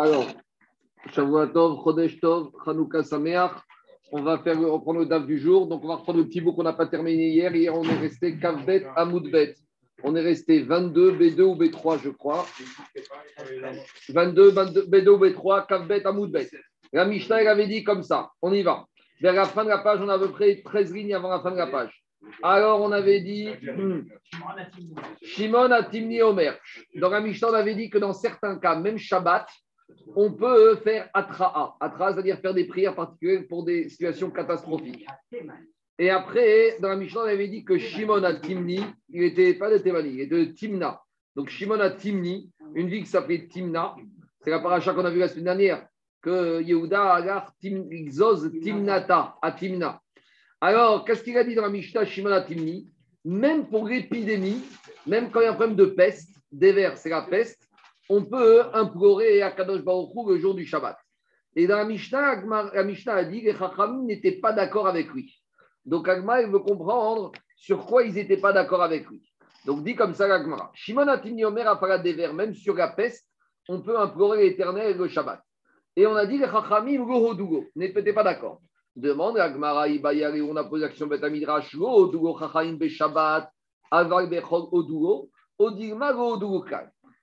Alors, Chodesh Tov, Chanukah Sameach. On va faire reprendre le DAF du jour. Donc, on va reprendre le petit bout qu'on n'a pas terminé hier. Hier, on est resté Kavbet, Amoudbet. On est resté 22, B2 ou B3, je crois. 22, 22 B2 ou B3, Kavbet, Amoudbet. La Mishnah, avait dit comme ça. On y va. Vers la fin de la page, on a à peu près 13 lignes avant la fin de la page. Alors, on avait dit hmm, Shimon a Timni Omer. Dans la Mishnah, on avait dit que dans certains cas, même Shabbat, on peut faire Atra'a. Atra'a, c'est-à-dire faire des prières particulières pour des situations catastrophiques. Et après, dans la Mishnah, on avait dit que Shimon a Timni, il n'était pas de Thémani, il était de Timna. Donc, Shimon a Timni, une ville qui s'appelait Timna. C'est la paracha qu'on a vu la semaine dernière, que Yehuda Agar Zoz Timnata, à Timna. Alors, qu'est-ce qu'il a dit dans la Mishnah Shimon Atimni? Même pour l'épidémie, même quand il y a un problème de peste, des vers, c'est la peste, on peut implorer à Kadosh le jour du Shabbat. Et dans la Mishnah, la Mishnah a dit que les Chachamim n'étaient pas d'accord avec lui. Donc Agma, veut comprendre sur quoi ils n'étaient pas d'accord avec lui. Donc dit comme ça l'Agmara. Shimon vers, même sur la peste, on peut implorer l'éternel le Shabbat. Et on a dit les Chachamim, n'étaient pas d'accord. Demande à Gmara Ibayari, on a posé l'action Betamidrash, Odugo Chachaim Beshabbat, Aval Bechol Odugo, Odigma Odugo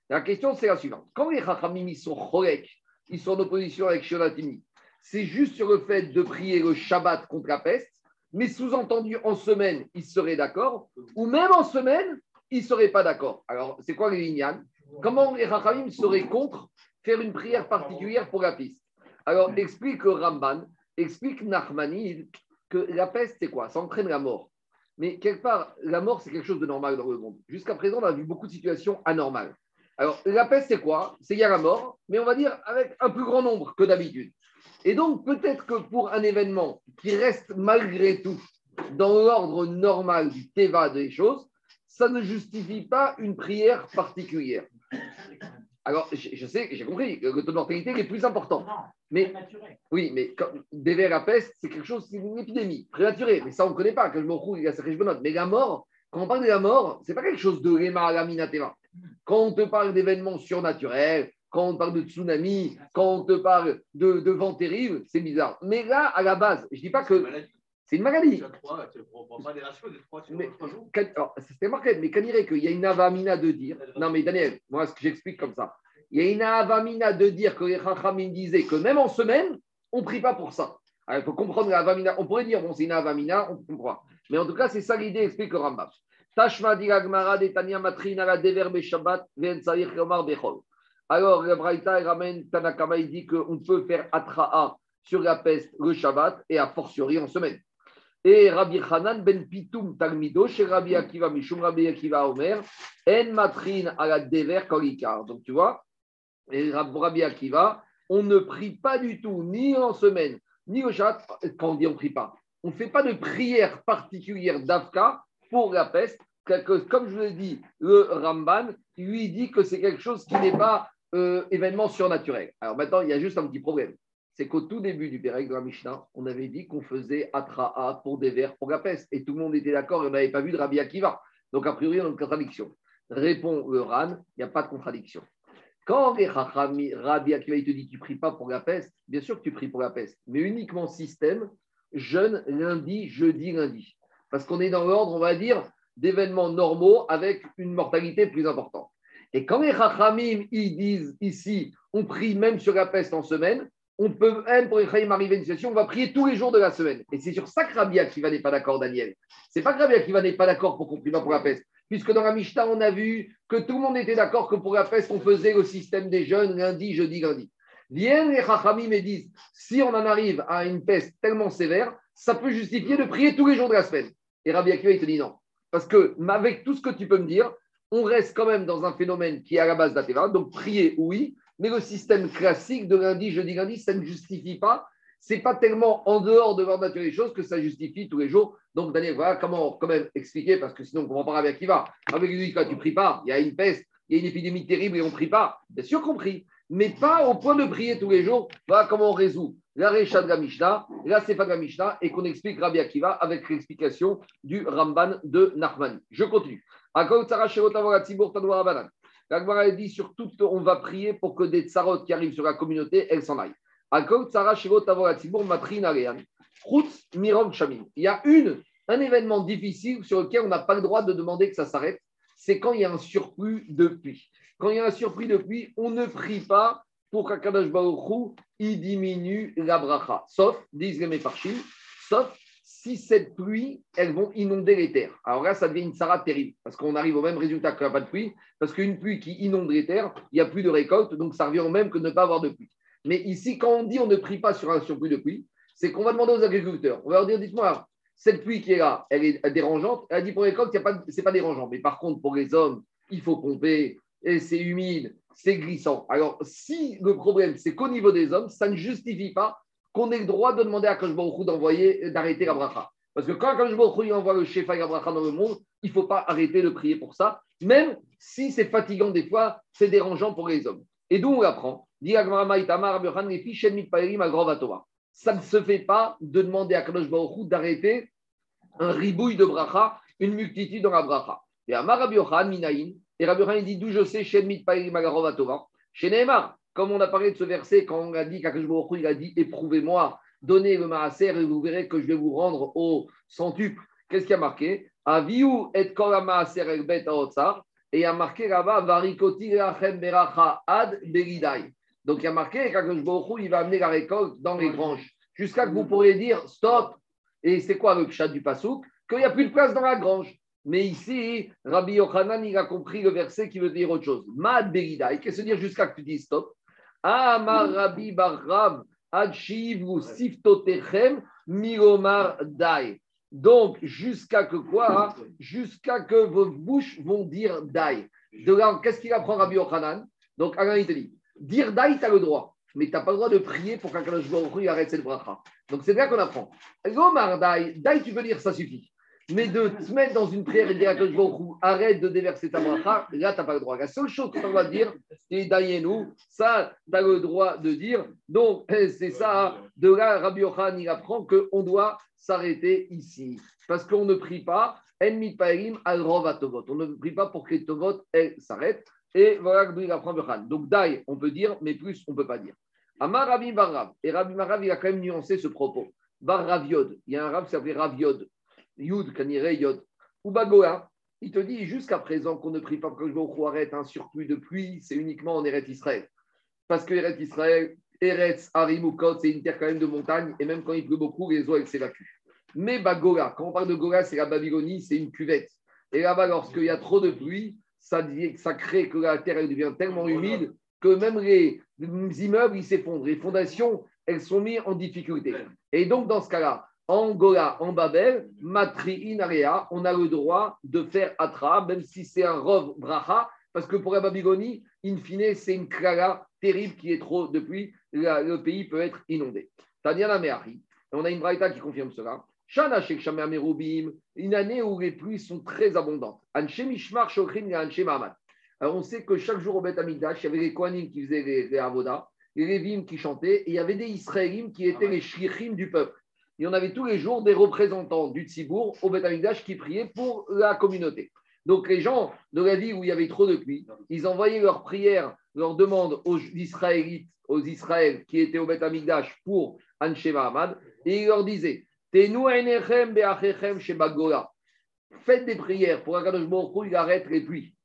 La question c'est la suivante. Quand les Chachamim sont chorek, ils sont en opposition avec Shonatimi, c'est juste sur le fait de prier le Shabbat contre la peste, mais sous-entendu en semaine, ils seraient d'accord, ou même en semaine, ils ne seraient pas d'accord. Alors, c'est quoi les lignes Comment les Chachamim seraient contre faire une prière particulière pour la piste? Alors, explique Ramban explique Nachmanide que la peste, c'est quoi? Ça entraîne la mort. Mais quelque part, la mort, c'est quelque chose de normal dans le monde. Jusqu'à présent, on a vu beaucoup de situations anormales. Alors, la peste, c'est quoi? C'est il y a la mort, mais on va dire avec un plus grand nombre que d'habitude. Et donc, peut-être que pour un événement qui reste malgré tout dans l'ordre normal du Teva des choses, ça ne justifie pas une prière particulière. Alors, je, sais, j'ai compris que le taux de mortalité est plus important. mais, oui, mais des vers à peste, c'est quelque chose, c'est une épidémie prématurée. Mais ça, on ne connaît pas. Que je me il y a Mais la mort, quand on parle de la mort, ce n'est pas quelque chose de Rema Laminateva. Quand on te parle d'événements surnaturels, quand on parle de tsunami, quand on te parle de, de vent terrible, c'est bizarre. Mais là, à la base, je ne dis pas que. C'est une maladie. C'est marqué, mais quand il qu'il y a une avamina de dire. Non, mais Daniel, moi, ce que j'explique comme ça. Il y a une avamina de dire que les Chachamim disaient que même en semaine, on ne prie pas pour ça. il faut comprendre l'avamina. On pourrait dire, bon, c'est une avamina, on comprend. Mais en tout cas, c'est ça l'idée, explique le Rambam. Tashma diragmara de Tanya matrina la dever Shabbat, ven omar bechol. Alors, le Braïta ramène Tanakama, il dit qu'on peut faire atra'a sur la peste le Shabbat et a fortiori en semaine. Et Rabbi Hanan ben Pitoum Talmido, chez Rabbi Akiva Mishum Rabbi Akiva Omer, En Matrin à la Dever Kolikar. Donc tu vois, et Rabbi Akiva, on ne prie pas du tout, ni en semaine, ni au chat, quand on dit on ne prie pas. On ne fait pas de prière particulière d'Afka pour la peste. Comme je vous l'ai dit, le Ramban, lui dit que c'est quelque chose qui n'est pas euh, événement surnaturel. Alors maintenant, il y a juste un petit problème c'est qu'au tout début du Pérec de la Mishnah, on avait dit qu'on faisait Atra'a pour des vers pour la peste. Et tout le monde était d'accord et on n'avait pas vu de Rabbi Akiva. Donc, a priori, y a une contradiction. Répond le Ran, il n'y a pas de contradiction. Quand Rabbi Akiva il te dit tu pries pas pour la peste, bien sûr que tu pries pour la peste, mais uniquement système, jeûne lundi, jeudi, lundi. Parce qu'on est dans l'ordre, on va dire, d'événements normaux avec une mortalité plus importante. Et quand les Chachamim, ils disent ici, on prie même sur la peste en semaine, on peut même pour Echaim arriver à une situation, on va prier tous les jours de la semaine. Et c'est sur ça que Rabbi Akiva n'est pas d'accord, Daniel. C'est pas que Rabbi Akiva n'est pas d'accord pour qu'on prie pas pour la peste. Puisque dans la Mishnah, on a vu que tout le monde était d'accord que pour la peste, on faisait le système des jeunes lundi, jeudi, lundi. Viennent les Chachamim et disent si on en arrive à une peste tellement sévère, ça peut justifier de prier tous les jours de la semaine. Et Rabbi Akiva, il te dit non. Parce que, avec tout ce que tu peux me dire, on reste quand même dans un phénomène qui est à la base d'Ateva. Donc, prier, oui, mais le système classique de lundi, jeudi, lundi, ça ne justifie pas. Ce n'est pas tellement en dehors de l'ordre naturel des choses que ça justifie tous les jours. Donc, Daniel, voilà comment quand même expliquer, parce que sinon, on ne comprend pas avec qui va. Avec lui, quand tu pries pas, il y a une peste, il y a une épidémie terrible et on ne prie pas. Bien sûr qu'on prie, mais pas au point de prier tous les jours. Voilà comment on résout la Récha de la Mishnah, la de la Mishnah, et qu'on explique Rabbi Akiva avec l'explication du Ramban de Nachman. Je continue. La dit surtout, on va prier pour que des tsarotes qui arrivent sur la communauté, elles s'en aillent. Il y a une, un événement difficile sur lequel on n'a pas le droit de demander que ça s'arrête, c'est quand il y a un surplus de pluie. Quand il y a un surplus de pluie, on ne prie pas pour qu'Akadash Baruch il diminue la bracha. Sauf, disent les sauf si cette pluie, elles vont inonder les terres. Alors là, ça devient une sarah terrible, parce qu'on arrive au même résultat qu'il n'y a pas de pluie, parce qu'une pluie qui inonde les terres, il n'y a plus de récolte, donc ça revient au même que ne pas avoir de pluie. Mais ici, quand on dit on ne prie pas sur un surplus de pluie, c'est qu'on va demander aux agriculteurs, on va leur dire, dites-moi, cette pluie qui est là, elle est dérangeante. Elle dit pour les ce n'est pas dérangeant. Mais par contre, pour les hommes, il faut pomper, et c'est humide, c'est glissant. Alors, si le problème, c'est qu'au niveau des hommes, ça ne justifie pas qu'on ait le droit de demander à Kosh d'envoyer, d'arrêter la bracha. Parce que quand Kosh envoie le chef la bracha dans le monde, il ne faut pas arrêter de prier pour ça, même si c'est fatigant des fois, c'est dérangeant pour les hommes. Et d'où on l'apprend? Ça ne se fait pas de demander à Baruch d'arrêter un ribouille de bracha, une multitude dans la bracha. Et Rabbi Minaïn, et Rabbi il dit d'où je sais, Shem Mitpaïrim Agarovatova. Chez Neymar, comme on a parlé de ce verset, quand on a dit il a dit éprouvez-moi, donnez le maaser et vous verrez que je vais vous rendre au centuple. Qu'est-ce qui a marqué? Aviu et maaser bet et il y a marqué là-bas varikoti lachem beracha ad beridai. Donc il y a marqué qu'Akadosh il va amener la récolte dans les granges jusqu'à que vous pourriez dire stop. Et c'est quoi le chat du pasouk Qu'il n'y a plus de place dans la grange. Mais ici, Rabbi Yochanan, il a compris le verset qui veut dire autre chose. Mad beridai. Qu'est-ce que dire jusqu'à que tu dis stop Amar Rabbi Barrav Adshivu Siftotechem Miromar Dai. Donc, jusqu'à que quoi Jusqu'à que vos bouches vont dire Dai. Qu'est-ce qu'il apprend Rabbi Yochanan? Donc, Allah, il te dit dire Dai, tu as le droit, mais tu n'as pas le droit de prier pour qu'un Baruch arrête cette bracha. Donc, c'est là qu'on apprend. Gomar Dai, Dai, tu peux dire, ça suffit. Mais de te mettre dans une prière et dire à Baruch arrête de déverser ta bracha, là, tu n'as pas le droit. La seule chose que tu dois dire, c'est Dayenu. Ça, tu as le droit de dire. Donc, c'est ça. De là, Rabbi Yochanan, il apprend qu'on doit s'arrêter ici. Parce qu'on ne prie pas, on ne prie pas pour que les tovot s'arrêtent. Et voilà que il apprend Donc, Dai, on peut dire, mais plus, on ne peut pas dire. Amar Rabbi Barav. Et Rabbi Barav, il a quand même nuancé ce propos. Bar Raviod. Il y a un rab qui s'appelait Raviod. Yud, Kanire, Yod. Ou Bagoa. Il te dit jusqu'à présent qu'on ne prie pas pour que je arrête un surplus de pluie, c'est uniquement en Eretz Israël. Parce que Eretz Israël, Eretz, Harimukot, c'est une terre quand même de montagne, et même quand il pleut beaucoup, les eaux, elles s'évacuent. Mais Bagola, quand on parle de Gola, c'est la Babylonie, c'est une cuvette. Et là-bas, lorsqu'il y a trop de pluie, ça, ça crée que la terre elle devient tellement humide que même les, immeubles, ils s'effondrent. Les fondations, elles sont mises en difficulté. Et donc, dans ce cas-là, en Gola, en Babel, Matri Inarea, on a le droit de faire Atra, même si c'est un Rov Bracha, parce que pour la Babylonie, in fine, c'est une Klara terrible qui est trop de pluie, le pays peut être inondé. Tania Meari, on a une braïta qui confirme cela. Shana une année où les pluies sont très abondantes. Alors on sait que chaque jour au Beth Amikdash, il y avait les Kohanim qui faisaient les, les Avoda, les Lévim qui chantaient, et il y avait des Israélim qui étaient les Shlichim du peuple. Et on avait tous les jours des représentants du Tzibour au Beth Amikdash qui priaient pour la communauté. Donc les gens de la ville où il y avait trop de pluie, ils envoyaient leurs prières, leurs demandes aux Israélites, aux Israël qui étaient au Beth Amikdash pour Anshema Ahmad, et ils leur disaient Faites des prières pour Akadosh Baruch il arrête les pluies.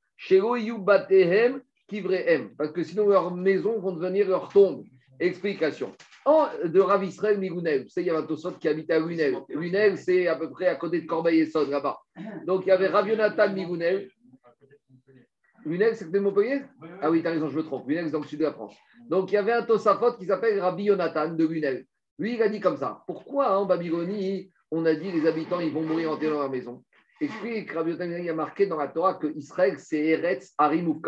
Parce que sinon leurs maisons vont devenir leur tombe. Explication. En, de Rav Israël Migounel, vous savez, il y avait un Tosot qui habitait à Lunel. Lunel, c'est à peu près à côté de Corbeil-Essonne, là-bas. Donc il y avait Rav Yonatan Migounel. Lunel, c'est de Montpellier? Ah oui, tu as raison, je me trompe. Lunel, c'est dans le sud de la France. Donc il y avait un Tosafot qui s'appelle Rabbi Yonatan de Lunel. Lui, il a dit comme ça. Pourquoi en Babylonie, on a dit les habitants, ils vont mourir enterrés dans leur maison? Explique Rabbi il a marqué dans la Torah que Israël, c'est Eretz Harim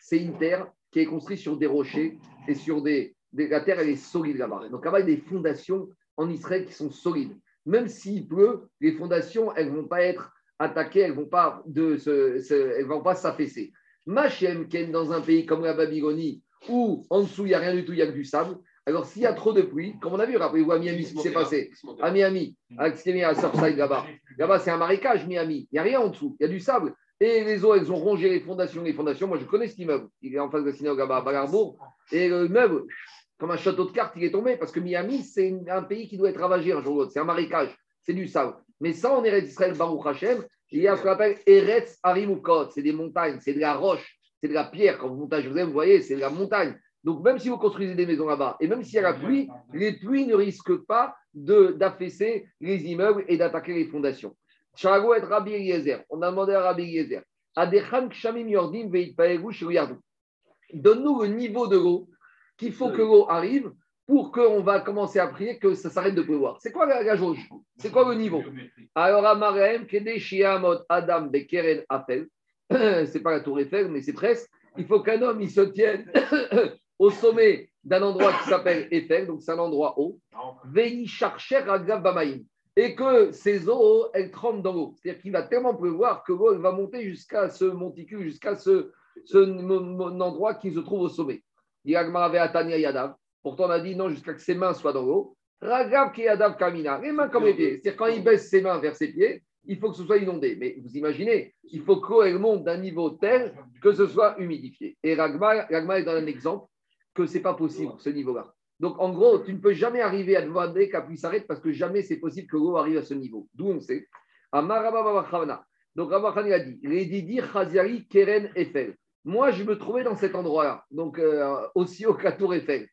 C'est une terre qui est construite sur des rochers et sur des, La terre, elle est solide là-bas. Donc là-bas, il y a des fondations en Israël qui sont solides. Même s'il pleut, les fondations, elles ne vont pas être attaquées, elles ne vont pas, de elles vont pas s'affaisser. Machem, dans un pays comme la Babylonie, où en dessous, il n'y a rien du tout, il y a que du sable, alors, s'il y a trop de pluie, comme on a vu, rappelez-vous à Miami ce qui s'est passé. À Miami, est à Surfside là-bas. Là-bas, c'est un marécage, Miami. Il n'y a rien en dessous. Il y a du sable. Et les eaux, elles ont rongé les fondations. Les fondations, moi je connais cet immeuble. Il est en face de la synagogue à Bagarbourg. Et l'immeuble, comme un château de cartes, il est tombé parce que Miami, c'est un pays qui doit être ravagé un jour ou l'autre. C'est un marécage, c'est du sable. Mais ça, en Eretz Israël, Baruch Hashem, il y a ce qu'on appelle Eretz Harimukot. C'est des montagnes, c'est de la roche, c'est de la pierre. Quand vous montez à Jérusalem, vous voyez, c'est de la montagne. Donc, même si vous construisez des maisons là-bas, et même s'il y a la pluie, les pluies ne risquent pas d'affaisser les immeubles et d'attaquer les fondations. Charago et Rabbi Eliezer. On a demandé à Rabbi Eliezer. Donne-nous le niveau de l'eau qu'il faut que l'eau arrive pour qu'on va commencer à prier que ça s'arrête de pleuvoir. C'est quoi la, jauge? C'est quoi le niveau? Alors, Amarem, Kede Shiamot Adam Bekeren Apel, c'est pas la tour Eiffel, mais c'est presque. Il faut qu'un homme il se tienne au sommet d'un endroit qui s'appelle Eiffel, donc c'est un endroit haut, Vei Charcher Bamaïm, et que ces eaux, elles tremblent dans l'eau. C'est-à-dire qu'il va tellement pleuvoir que l'eau va monter jusqu'à ce monticule, jusqu'à ce, ce endroit qui se trouve au sommet. Pourtant, on a dit non, jusqu'à que ses mains soient dans l'eau. Ragav Yadav Kamina, les mains comme les pieds. C'est-à-dire quand il baisse ses mains vers ses pieds, il faut que ce soit inondé. Mais vous imaginez, il faut qu'elle monte d'un niveau tel que ce soit humidifié. Et Ragma, est dans un exemple que ce n'est pas possible, ce niveau-là. Donc, en gros, tu ne peux jamais arriver à demander qu'à pluie s'arrête parce que jamais c'est possible que l'eau arrive à ce niveau. D'où on sait. Donc, Rabbi a dit Redidi Chaziari Keren Eiffel. Moi, je me trouvais dans cet endroit-là, donc euh, aussi au Katour Eiffel.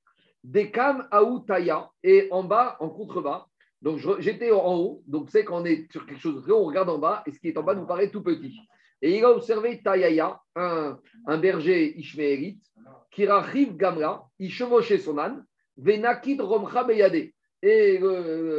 Dekam Aoutaya, et en bas, en contrebas. Donc, j'étais en haut, donc c'est quand on est sur quelque chose de très haut, on regarde en bas, et ce qui est en bas nous paraît tout petit. Et il a observé Tayaya, un, berger ishmaélite, qui rachiv Gamla, il chevauchait son âne, Venakid Romcha Beyade. Et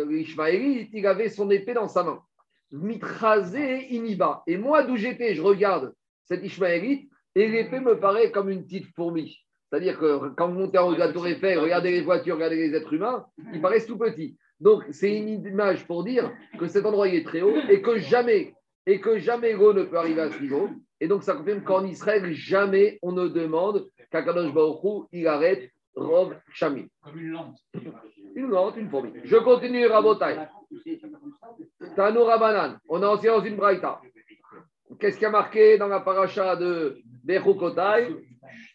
l'Ishmaélite, il avait son épée dans sa main. Mitrazé Iniba. Et moi, d'où j'étais, je regarde cet Ishmaélite, et l'épée me paraît comme une petite fourmi. C'est-à-dire que quand vous montez en haut de la tour Eiffel, regardez les voitures, regardez les êtres humains, ils paraissent tout petits. Donc, c'est une image pour dire que cet endroit est très haut et que jamais, et que jamais l'eau ne peut arriver à ce niveau. Et donc, ça confirme qu'en Israël, jamais on ne demande qu'Akadosh Baruch il arrête Rov Shami. Comme une lente. Une lente, une fourmi. Je continue, Rabotai. Tanoura Banan. On est ancien dans une braïta. Qu'est-ce qui a marqué dans la paracha de Bechukotai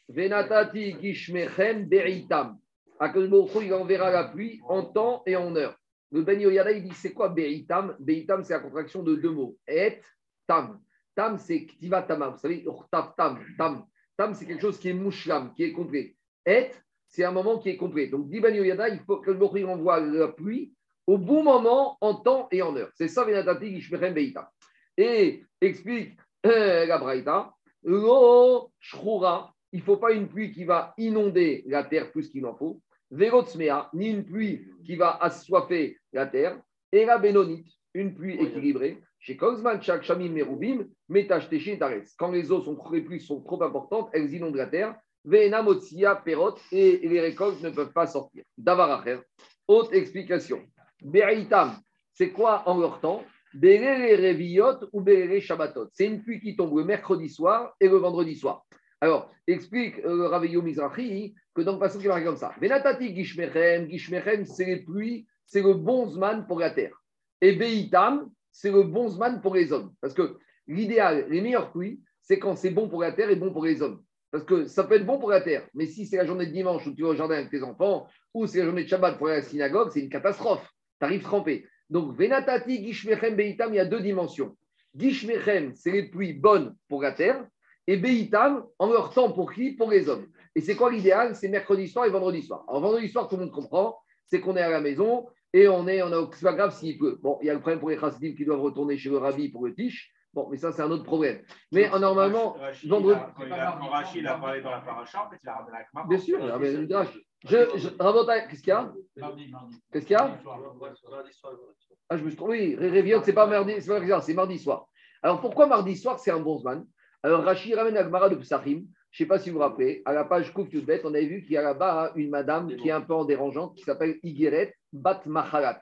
Venatati Gishmechem Beritam. Akadosh il enverra la pluie en temps et en heure. Le Ben Yoyada, il dit c'est quoi Beritam Beritam, c'est la contraction de deux mots. Et Tam. Tam, c'est Ktiva Tama. Vous savez, Tam. Tam. Tam, c'est quelque chose qui est mouchlam, qui est complet. Et, c'est un moment qui est complet. Donc, dit Ben Yoyada, il faut que le envoie la pluie au bon moment, en temps et en heure. C'est ça, Venatati Gishmechem Beritam. Et explique euh, la Braïta, l'eau il ne faut pas une pluie qui va inonder la terre plus qu'il en faut, vélotsmea, ni une pluie qui va assoiffer la terre, et la bénonite, une pluie équilibrée. Chez Chak, Shamim, Merubim, Metash, Quand les eaux sont, les pluies sont trop importantes, elles inondent la terre. Vena, Motsia, Perot, et les récoltes ne peuvent pas sortir. Davaracher, autre explication. Beritam, c'est quoi en leur temps? Ou Shabbatot. C'est une pluie qui tombe le mercredi soir et le vendredi soir. Alors, explique euh, le Raveillot Mizrahi que dans le passage qui marque comme ça. Venatati Gishmechem, Gishmechem, c'est les pluies, c'est le bonzman pour la terre. Et Beitam, c'est le bonzman pour les hommes. Parce que l'idéal, les meilleures pluies, c'est quand c'est bon pour la terre et bon pour les hommes. Parce que ça peut être bon pour la terre, mais si c'est la journée de dimanche où tu vas au jardin avec tes enfants, ou c'est la journée de Shabbat pour la synagogue, c'est une catastrophe. Tu arrives trempé. Donc, Venatati, Gishmechem, Beitam, il y a deux dimensions. Gishmechem, c'est les pluies bonnes pour la terre, et Beitam, en leur temps pour qui? Pour les hommes. Et c'est quoi l'idéal? C'est mercredi soir et vendredi soir. Alors, vendredi soir, tout le monde comprend, c'est qu'on est à la maison et on est, on a, c'est pas grave s'il pleut. Bon, il y a le problème pour les chassidim qui doivent retourner chez le rabbi pour le tiche. Bon, mais ça, c'est un autre problème. Mais normalement, vendredi. Rachid a parlé dans la paracha, en fait, il a ramené la Bien sûr, il a ramené le je, qu'est-ce qu'il y a Qu'est-ce qu'il y a Ah, je me suis trompé. Oui, c'est pas mardi, c'est mardi soir. Alors pourquoi mardi soir, c'est un bon zman Alors Rachid ramène Agmara de Psachim. Je ne sais pas si vous vous rappelez, à la page Kouf Yudbet, on avait vu qu'il y a là-bas une madame qui est un peu en dérangeante qui s'appelle Igeret Bat Machalat.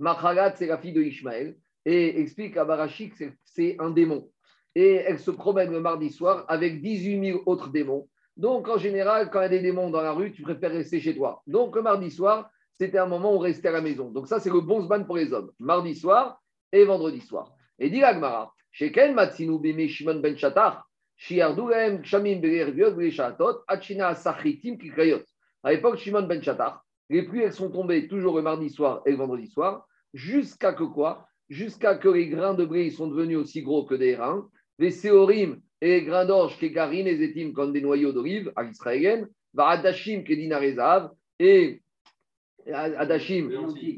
Machalat, c'est la fille de Ishmaël. Et explique à Barachik que c'est un démon. Et elle se promène le mardi soir avec 18 000 autres démons. Donc, en général, quand il y a des démons dans la rue, tu préfères rester chez toi. Donc, le mardi soir, c'était un moment où on restait à la maison. Donc, ça, c'est le bon sban pour les hommes. Mardi soir et vendredi soir. Et dit l'Agmara, Sheken Matsinu Bime Shimon Ben Shatar, Shiardulem Kshamim Achina Sachitim Kikayot. À l'époque, Shimon Ben les pluies, elles sont tombées toujours le mardi soir et le vendredi soir, jusqu'à que quoi? Jusqu'à que les grains de blé sont devenus aussi gros que des reins, les séorim et les grains d'orge, kégarines et zétim comme des noyaux d'olive à l'israélienne, va adashim, kedinarezav, et adashim,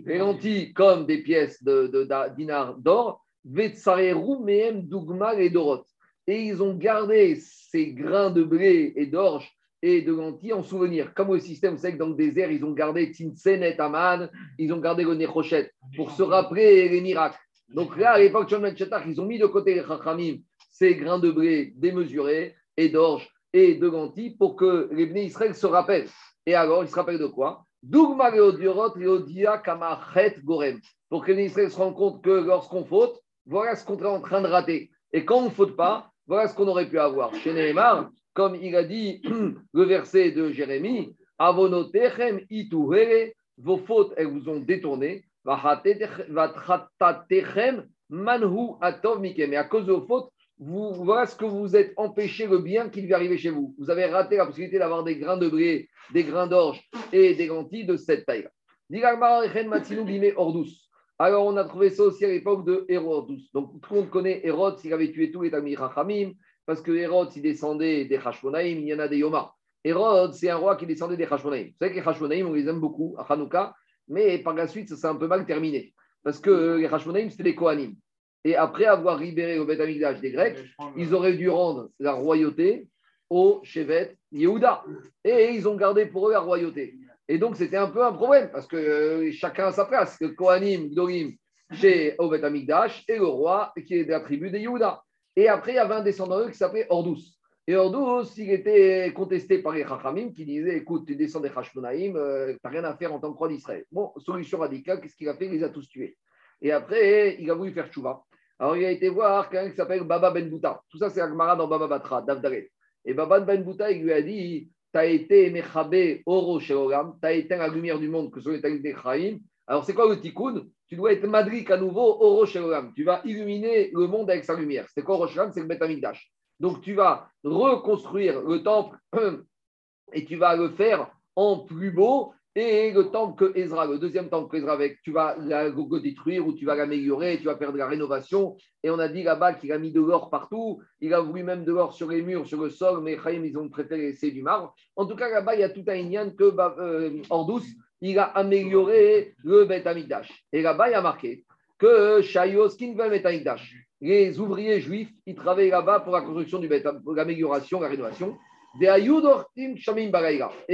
les lentilles comme des pièces de, de, dinar d'or, vetsareru mehem dugma et dorot. Et ils ont gardé ces grains de blé et d'orge et de lentilles en souvenir. Comme au système, vous savez que dans le désert, ils ont gardé Tinsen et Aman, ils ont gardé le pour se rappeler les miracles. Donc là, à l'époque de ils ont mis de côté les Chachamim, ces grains de blé démesurés et d'orge et de lentilles pour que les Israël se rappellent. Et alors, ils se rappellent de quoi? Gorem. Pour que les Israël se rendent compte que lorsqu'on faute, voilà ce qu'on est en train de rater. Et quand on ne faute pas, voilà ce qu'on aurait pu avoir. Chez comme il a dit le verset de Jérémie, vos fautes, elles vous ont détourné, manhu atov. Et à cause de vos fautes, vous, voilà ce que vous êtes empêché le bien qui devait arriver chez vous. Vous avez raté la possibilité d'avoir des grains de blé, des grains d'orge et des lentilles de cette taille. Alors, on a trouvé ça aussi à l'époque de Hérode. Donc, tout le monde connaît Hérode, s'il avait tué tous les Tamir Rachamim, parce que Hérode, il descendait des Hashmonaïm, il y en a des Yoma. Hérode, c'est un roi qui descendait des Hashmonaïm. Vous savez que les Hashmonaïm, on les aime beaucoup à Hanouka, mais par la suite, ça s'est un peu mal terminé. Parce que les Hashmonaïm, c'était des Kohanim. Et après avoir libéré au Beth des Grecs, ils auraient dû rendre la royauté au Shevet Yehuda. Et ils ont gardé pour eux la royauté. Et donc, c'était un peu un problème, parce que euh, chacun a sa place. Le Kohanim, Gdorim, chez Obet Amigdash, et le roi qui est de la tribu des Yehuda. Et après, il y avait un descendant d'eux qui s'appelait Ordous. Et Ordous, il était contesté par les Chachamim qui disaient Écoute, tu descends des Hashmonaïm, euh, tu n'as rien à faire en tant que roi d'Israël. Bon, solution radicale, qu'est-ce qu'il a fait? Il les a tous tués. Et après, il a voulu faire chouva. Alors, il a été voir quelqu'un qui s'appelle Baba Ben Bouta. Tout ça, c'est Agmara dans Baba Batra, Davdare. Et Baba Ben Bouta, il lui a dit Tu as été Mechabé Oro Sheogam, tu as été la lumière du monde que sont les des Chaim. Alors, c'est quoi le tikkun? Tu dois être Madrik à nouveau au Rosh Tu vas illuminer le monde avec sa lumière. C'est quoi Rosh C'est le Beth Donc tu vas reconstruire le temple et tu vas le faire en plus beau. Et le temple que Ezra, le deuxième temple que Ezra avec, tu vas le détruire ou tu vas l'améliorer, tu vas faire de la rénovation. Et on a dit là-bas qu'il a mis de l'or partout. Il a voulu même de l'or sur les murs, sur le sol, mais Chaim, ils ont préféré laisser du marbre. En tout cas, là-bas, il y a tout un Indian que euh, douce il a amélioré le Beth Et là-bas, il a marqué que Shayos Bet les ouvriers juifs, ils travaillaient là-bas pour la construction du pour l'amélioration, la rénovation. Et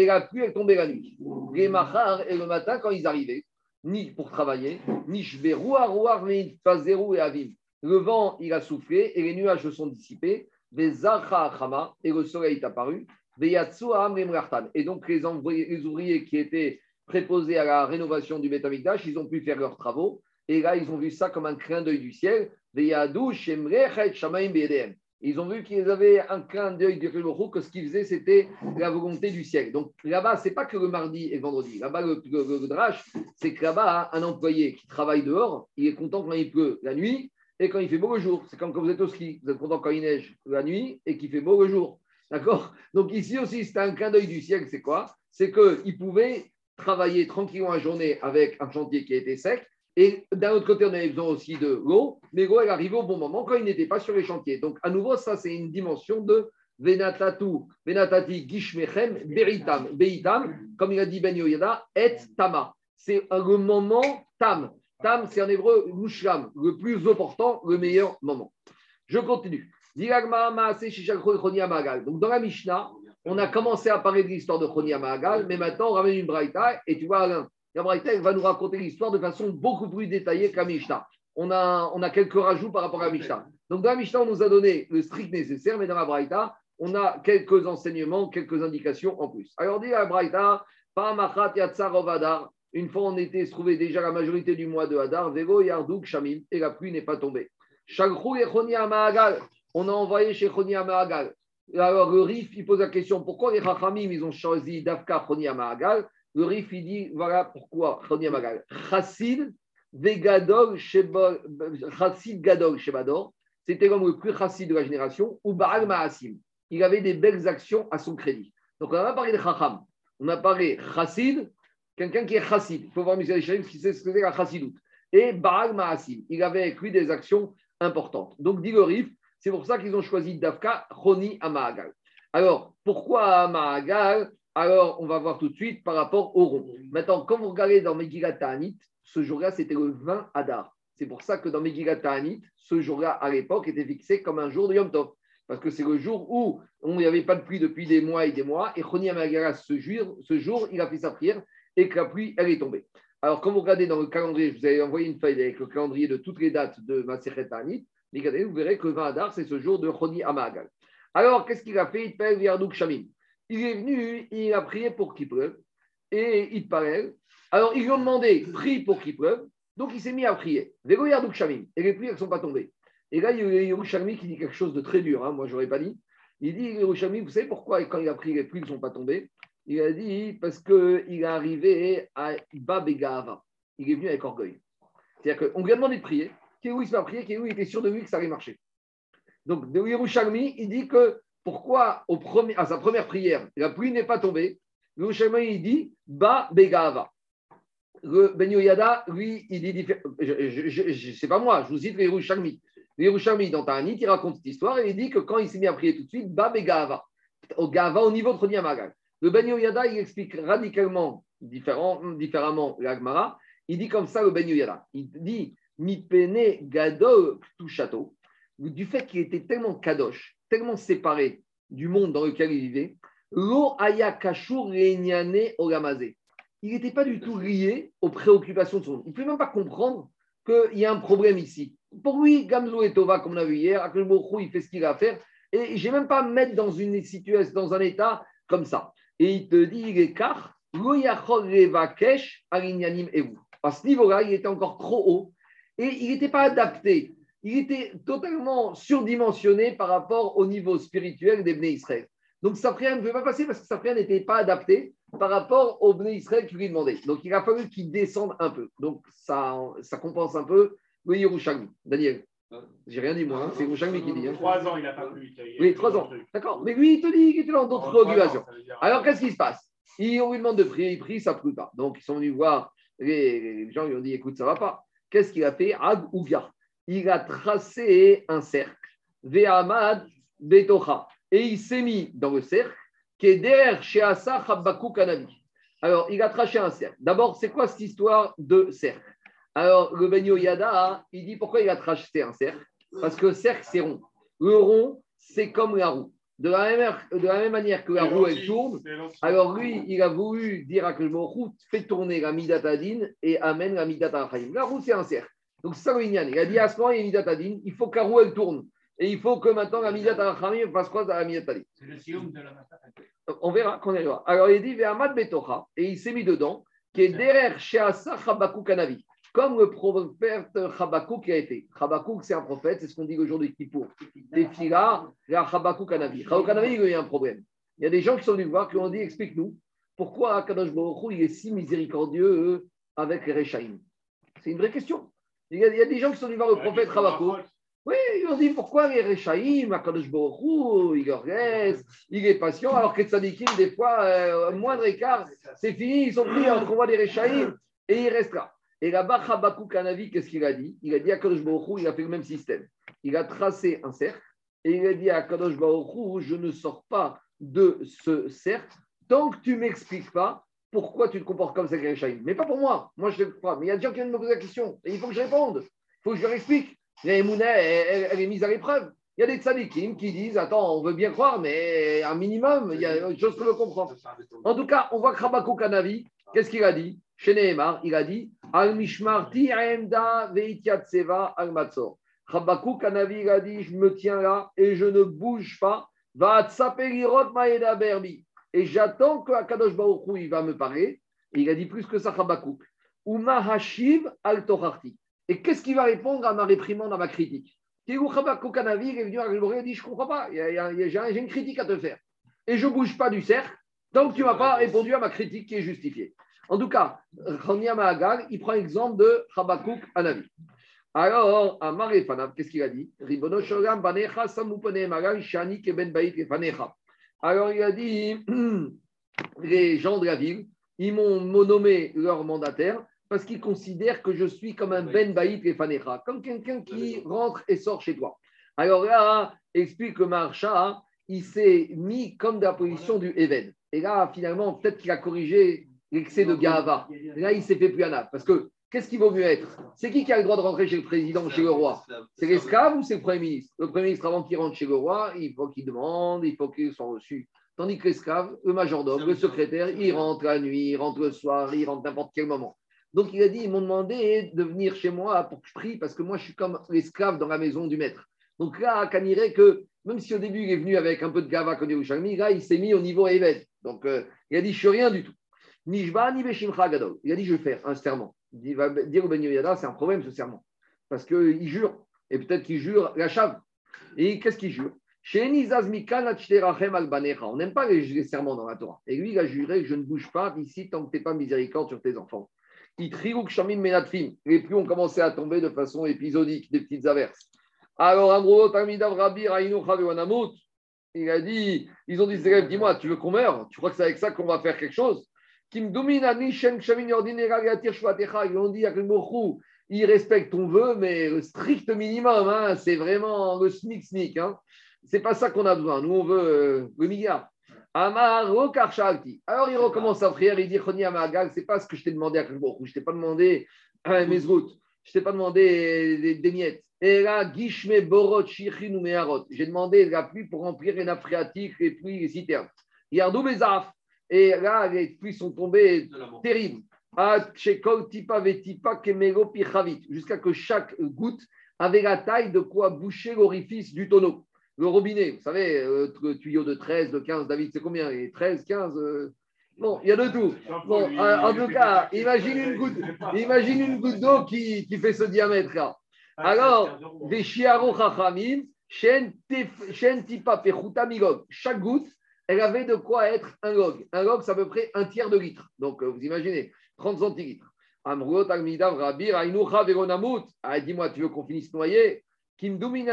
la pluie est tombée la nuit. Les machar, et le matin, quand ils arrivaient, ni pour travailler, ni et avim. Le vent, il a soufflé et les nuages se sont dissipés. Et le soleil est apparu. Et donc, les ouvriers qui étaient préposés à la rénovation du Betamikdash, ils ont pu faire leurs travaux. Et là, ils ont vu ça comme un clin d'œil du ciel. Ils ont vu qu'ils avaient un clin d'œil du que ce qu'ils faisaient, c'était la volonté du ciel. Donc là-bas, c'est pas que le mardi et le vendredi. Là-bas, le, le, c'est que là-bas, un employé qui travaille dehors, il est content quand il pleut la nuit et quand il fait beau le jour. C'est comme quand vous êtes au ski. Vous êtes content quand il neige la nuit et qu'il fait beau le jour. D'accord? Donc ici aussi, c'est un clin d'œil du ciel. C'est quoi? C'est qu'il pouvait travailler tranquillement la journée avec un chantier qui était sec. Et d'un autre côté, on avait besoin aussi de l'eau, mais l'eau, elle arrivait au bon moment quand il n'était pas sur les chantiers. Donc, à nouveau, ça, c'est une dimension de Venatatu, Venatati, Gishmechem, Beritam, Beitam, comme il a dit Ben Yoyada, et Tama. C'est le moment Tam. Tam, c'est en hébreu Mushlam, le plus important, le meilleur moment. Je continue. Donc, dans la Mishnah, on a commencé à parler de l'histoire de Choni Mahagal, mais maintenant on ramène une Braïta et tu vois, Alain, la Braïta va nous raconter l'histoire de façon beaucoup plus détaillée Mishnah. On a, on a quelques rajouts par rapport à Mishnah. Donc dans la Mishnah, on nous a donné le strict nécessaire, mais dans la Braïta, on a quelques enseignements, quelques indications en plus. Alors dit la Braïta, une fois on était trouvé déjà la majorité du mois de Hadar, Vego Yardouk Shamim, et la pluie n'est pas tombée. On a envoyé chez Choni Mahagal alors, le Rif, il pose la question pourquoi les Rachamim, ils ont choisi Dafka Chonia Mahagal Le Rif, il dit voilà pourquoi. Chassid, Gadol, Shebador. c'était l'homme le plus chassid de la génération, ou Baal Ma'asim. Il avait des belles actions à son crédit. Donc on a parlé de Chacham, on a parlé chassid, quelqu'un qui est chassid. Il faut voir Michel Echaim qui sait ce que c'est la chassidoute. Et Baal Ma'asim, il avait avec lui des actions importantes. Donc dit le Rif, c'est pour ça qu'ils ont choisi Dafka, Choni à Ma'agal. Alors, pourquoi à Ma'agal Alors, on va voir tout de suite par rapport au rond. Maintenant, quand vous regardez dans Megillat Ta'anit, ce jour-là, c'était le 20 Adar. C'est pour ça que dans Megillat Ta'anit, ce jour-là, à l'époque, était fixé comme un jour de Yom Tov. Parce que c'est le jour où on n'y avait pas de pluie depuis des mois et des mois. Et Choni Amagara, ce jour, ce jour, il a fait sa prière et que la pluie, elle est tombée. Alors, quand vous regardez dans le calendrier, je vous avez envoyé une feuille avec le calendrier de toutes les dates de Maseret Ta'anit. Regardez, vous verrez que le 20 Adar, c'est ce jour de Choni Amagal. Alors, qu'est-ce qu'il a fait? Il fait Yardouk Shamim. Il est venu, il a prié pour qu'il pleuve. Et il parlait. Alors, ils lui ont demandé, prie pour qu'il pleuve. Donc, il s'est mis à prier. Et les elles ne sont pas tombées. Et là, il y a Yerushalmi qui dit quelque chose de très dur. Hein, moi, je n'aurais pas dit. Il dit Yerushalmi, vous savez pourquoi, quand il a prié, les pluies ne sont pas tombées? Il a dit parce qu'il est arrivé à Babegava. Il est venu avec orgueil. C'est-à-dire qu'on lui a demandé de prier. Kéhou, il s'est pas prié. Kéhou, il était sûr de lui que ça allait marcher. Donc, de Yerushalmi, il dit que pourquoi à sa première prière, la pluie n'est pas tombée Yerushalmi, il dit Ba Begava. Le Ben Yoyada, lui, il dit C'est pas moi, je vous cite Yerushalmi. Yerushalmi, dans Ta'anit, il raconte cette histoire et il dit que quand il s'est mis à prier tout de suite, Ba Begava. Au Gava, au niveau de Amagal. Le Ben Yoyada, il explique radicalement différent, différemment l'Agmara. Il dit comme ça le Ben Yoyada. Il dit Mi pene gadol tout château du fait qu'il était tellement kadosh, tellement séparé du monde dans lequel il vivait, lo aya kashur ogamazé. Il n'était pas du tout lié aux préoccupations de son monde. Il ne pouvait même pas comprendre qu'il y a un problème ici. Pour lui, Gamzo et Tova, comme on a vu hier, il fait ce qu'il a à faire. Et je n'ai même pas à me mettre dans une situation, dans un état comme ça. Et il te dit, il est car, à ce niveau-là, il était encore trop haut et il n'était pas adapté il était totalement surdimensionné par rapport au niveau spirituel des Bnei Israël. Donc sa prière ne pouvait pas passer parce que sa prière n'était pas adaptée par rapport aux Bnei Israël qui lui demandaient. Donc il a fallu qu'il descende un peu. Donc ça, ça compense un peu le Yerushalmi. Daniel j'ai rien dit moi, hein. c'est Yerushalmi qui dit. Hein. Trois ans, il n'a pas plu. Oui, trois ans. D'accord. Mais lui, il te dit qu'il était dans d'autres préoccupations. Alors qu'est-ce qui se passe? On lui demande de prier, il prie, ça ne prie pas. Donc ils sont venus voir, les, gens lui ont dit écoute, ça ne va pas. Qu'est-ce qu'il a fait? Ag ou il a tracé un cercle, Ve'amad Betocha, et il s'est mis dans le cercle, derrière Sheasa Chabakou Kanavi. Alors, il a tracé un cercle. D'abord, c'est quoi cette histoire de cercle? Alors, le Benyo Yada, il dit pourquoi il a tracé un cercle? Parce que le cercle, c'est rond. Le rond, c'est comme la roue. De la, même, de la même manière que la roue, elle tourne, alors lui, il a voulu dire à route fais tourner la Midatadine et amène la Midata La roue, c'est un cercle. Donc, ça le Il a dit à ce moment, il y a une il faut que la roue elle tourne. Et il faut que maintenant la Midat Arachamim fasse quoi dans la Midat C'est le sium de la On verra quand on y va. Alors, il dit Ve'amad Betocha, et il s'est mis dedans, qui est derrière Sheasa Chabakuk Kanavi. Comme le prophète Chabakuk qui a été. Chabakuk, c'est un prophète, c'est ce qu'on dit aujourd'hui Kippour. Tefila, la Chabakuk Kanavi. Chabakuk Kanavi, il y a un problème. Il y a des gens qui sont venus voir, qui ont dit explique-nous pourquoi Kadosh Baruch il est si miséricordieux avec les Rechaim. C'est une vraie question. Il y, a, des gens qui sont venus voir le prophète Rabako. Oui, ils ont dit pourquoi les Rechaïm, Akadosh Borou, il reste, il est patient, alors que Tzadikim, des fois, euh, moindre écart, c'est fini, ils sont pris on voit des Rechaïm et il reste là. Et là-bas, Chabakou Kanavi, qu'est-ce qu'il a dit? Il a dit à Kadosh Borou, il a fait le même système. Il a tracé un cercle et il a dit à Kadosh Borou, je ne sors pas de ce cercle tant que tu ne m'expliques pas pourquoi tu te comportes comme ça avec Mais pas pour moi. Moi, je ne sais pas. Mais il y a des gens qui viennent me poser la question. Et il faut que je réponde. Il faut que je leur explique. La elle, est mise à l'épreuve. Il y a des tzadikim qui disent Attends, on veut bien croire, mais un minimum, il y a autre chose que le comprendre. En tout cas, on voit que Rabako Kanavi, qu'est-ce qu'il a dit? Chez Nehemar, il a dit Al Mishmarti Aemda Seva Al Matzor. Rabako Kanavi, il a dit Je me tiens là et je ne bouge pas. Va Tsapelirot Maeda Berbi et j'attends que Akadosh il va me parler. Et il a dit plus que ça, Habakouk. Uma Hashiv al Torarti. Et qu'est-ce qu'il va répondre à ma réprimande, à ma critique? Habakouk Anavi, est venu à a dit Je ne comprends pas, j'ai une critique à te faire. Et je ne bouge pas du cercle tant que tu ne m'as pas répondu à ma critique qui est justifiée. En tout cas, Chania Mahagal, il prend l'exemple de Habakouk Anavi. Alors, Amar qu'est-ce qu'il a dit? Alors, il a dit les gens de la ville, ils m'ont nommé leur mandataire parce qu'ils considèrent que je suis comme un Ben Baït et Fanecha, comme quelqu'un qui rentre et sort chez toi. Alors là, explique que Marcha, il s'est mis comme dans la position du Even. Et là, finalement, peut-être qu'il a corrigé l'excès de Gava. là, il s'est fait plus un Parce que qu'est-ce qu'il vaut mieux être? C'est qui qui a le droit de rentrer chez le président, chez le roi? C'est l'esclave ou c'est le Premier ministre? Le Premier ministre, avant qu'il rentre chez le roi, il faut qu'il demande, il faut qu'il soit reçu. Tandis que l'esclave, le majordome, le secrétaire, il rentre la nuit, il rentre le soir, il rentre n'importe quel moment. Donc il a dit, ils m'ont demandé de venir chez moi pour que je prie, parce que moi je suis comme l'esclave dans la maison du maître. Donc là, irait que même si au début il est venu avec un peu de gava comme là il s'est mis au niveau évêque. Donc euh, il a dit, je suis rien du tout. Nishba ni gadol. Il a dit, je vais faire un serment. Il va dire au Ben c'est un problème ce serment. Parce qu'il jure. Et peut-être qu'il jure la chave. Et qu'est-ce qu'il jure? On n'aime pas les, serments dans la Torah. Et lui, il a juré je ne bouge pas ici tant que tu n'es pas miséricorde sur tes enfants. Les pluies ont commencé à tomber de façon épisodique, des petites averses. Alors, il a dit, ils ont dit, dis-moi, tu veux qu'on meure? Tu crois que c'est avec ça qu'on va faire quelque chose? Ils ont dit, il respecte ton vœu, mais le strict minimum, hein, c'est vraiment le smic smic. Hein. C'est pas ça qu'on a besoin. Nous, on veut euh, le milliard. Alors il recommence à prière, il dit Choni Amagal, c'est pas ce que je t'ai demandé à Kalbourg, je t'ai pas demandé un Mezrout, je t'ai pas demandé des, miettes. Et là, Gishme Borot Shichin ou J'ai demandé la pluie pour remplir les nappes phréatiques, les pluies, les citernes. Yardou Bezaf. Et là, les pluies sont tombées terribles. Jusqu'à que chaque goutte avait la taille de quoi boucher l'orifice du tonneau le robinet, vous savez, euh, le tuyau de 13, de 15, David, c'est combien 13, 15 euh, Bon, il y a de tout. Bon, euh, en tout cas, imagine une goutte, imagine une goutte d'eau qui, qui, fait ce diamètre-là. Ah, Alors, des chiaro chachamim. Chaque goutte, elle avait de quoi être un log. Un log, c'est à peu près un tiers de litre. Donc, vous imaginez, 30 centilitres. Amrot, Almidav, Rabir, Ainucha, Veronamut. Ah, dis-moi, tu veux qu'on finisse noyer il a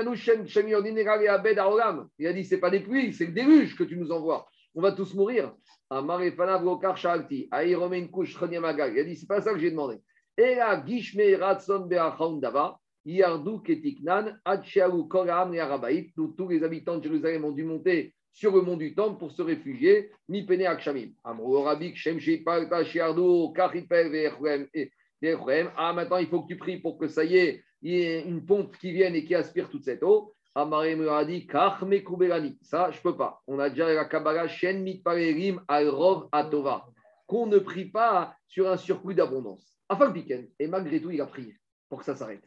dit, ce n'est pas des pluies, c'est le déluge que tu nous envoies. On va tous mourir. Il a dit, c'est pas ça que j'ai demandé. Tous les habitants de Jérusalem ont dû monter sur le mont du Temple pour se réfugier. Mi pene akshamim. Ah, maintenant, il faut que tu pries pour que ça y est, il y ait une pompe qui vienne et qui aspire toute cette eau. Amaré me a dit, ça, je peux pas. On a déjà la Kabbalah, Shen Mitparerim Al-Rov Atova, qu'on ne prie pas sur un surplus d'abondance. Afin et malgré tout, il a prié pour que ça s'arrête.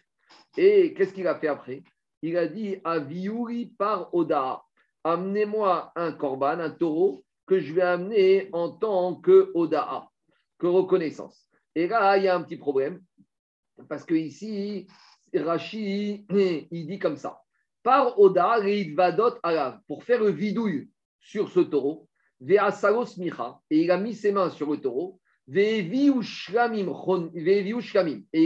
Et qu'est-ce qu'il a fait après? Il a dit, Aviouri par Oda, amenez-moi un korban, un taureau, que je vais amener en tant que Oda, que reconnaissance. Et là, il y a un petit problème, parce que ici, Rashi, il dit comme ça. Par Oda, Vadot Alav, pour faire le vidouille sur ce taureau, Salos Micha, et il a mis ses mains sur le taureau, et il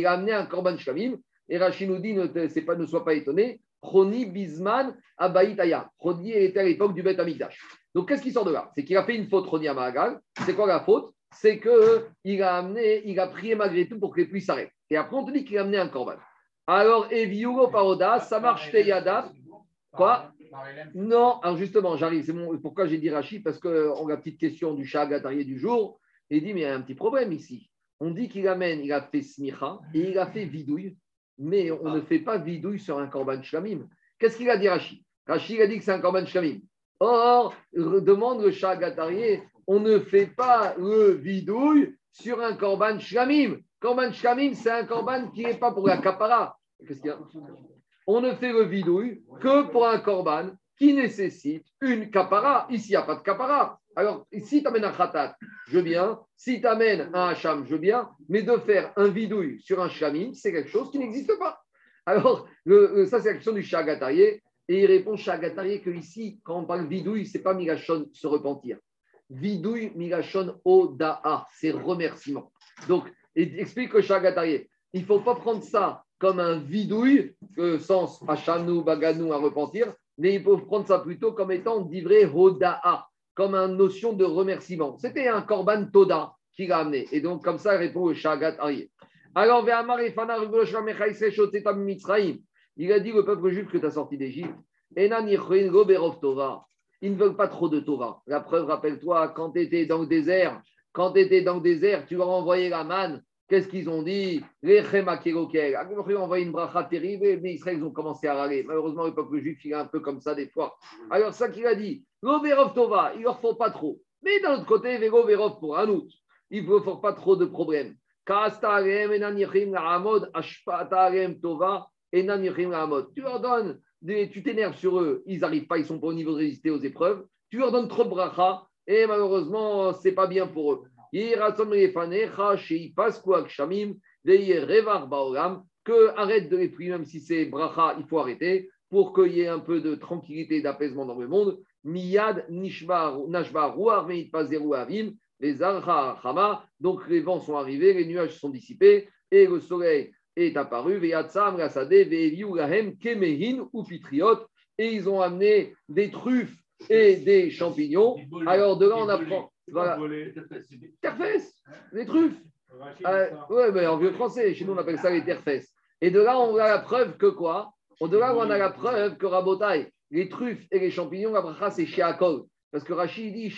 a amené un korban shlamim, et Rashi nous dit, ne sois pas étonné, Choni Bisman Abaïtaya. Choni était à l'époque du Beth Amikdash. Donc qu'est-ce qui sort de là? C'est qu'il a fait une faute, Choni Amagal. C'est quoi la faute? C'est qu'il a amené, il a prié malgré tout pour que les pluies s'arrêtent. Et après, on te dit qu'il a amené un korban. Alors, Eviugo Paroda, ça marche Yada. Quoi? Non, alors justement, j'arrive. C'est pourquoi j'ai dit Rachid, parce qu'on a la petite question du chat gatarier du jour. Il dit, mais il y a un petit problème ici. On dit qu'il amène, il a fait smicha et il a fait vidouille, mais on ne fait pas vidouille sur un korban shlamim. Qu'est-ce qu'il a dit Rachid? Rachid a dit que c'est un korban shlamim. Or, demande le chat gatarier, on ne fait pas le vidouille sur un korban shlamim. Korban shlamim, c'est un korban qui n'est pas pour la kapara. Qu'est-ce qu'il y a? On ne fait le vidouille que pour un korban qui nécessite une kapara. Ici, il n'y a pas de kapara. Alors, si tu amènes un khatat, je viens. Si tu amènes un hacham, je viens. Mais de faire un vidouille sur un shlamim, c'est quelque chose qui n'existe pas. Alors, ça, c'est la question du shagatarié. Et il répond shagatarié que ici, quand on parle vidouille, ce n'est pas migashon se repentir. Vidouille, migashon, oda'a, c'est remerciement. Donc, et explique au Shagatarié, il ne faut pas prendre ça comme un vidouille, que sens achanou, baganou, à repentir, mais ils peuvent prendre ça plutôt comme étant divré hoda'a, comme une notion de remerciement. C'était un korban toda qu'il a amené. Et donc, comme ça, il répond au shagat arié. Alors, il a dit au peuple juif que tu as sorti d'Égypte, ils ne veulent pas trop de Torah. La preuve, rappelle-toi, quand tu étais dans le désert, quand tu étais dans le désert, tu leur envoyé la manne. Qu'est-ce qu'ils ont dit? Les Chemakerokel. Ils ont envoyé une bracha terrible, mais Israël, ils ont commencé à râler. Malheureusement, le peuple juif, il est un peu comme ça des fois. Alors, ça qu'il a dit, L'Overov Tova, il leur faut pas trop. Mais d'un autre côté, Vego Verov pour un autre. Il ne faut pas trop de problèmes. Tu leur donnes, tu t'énerves sur eux, ils n'arrivent pas, ils ne sont pas au niveau de résister aux épreuves. Tu leur donnes trop bracha et malheureusement, ce n'est pas bien pour eux. Que arrête de les prier, même si c'est bracha, il faut arrêter pour qu'il y ait un peu de tranquillité et d'apaisement dans le monde. Miyad avim les. Donc les vents sont arrivés, les nuages sont dissipés et le soleil est apparu. Et ils ont amené des truffes et des champignons. Alors de là, on apprend. Voilà. Terfès, des truffes. Euh, oui, mais en vieux français, chez nous on appelle ça les terfès. Et de là, on a la preuve que quoi? On a la preuve que Rabotai, les truffes et les champignons, la bracha, c'est chez Akol. Parce que Rachid dit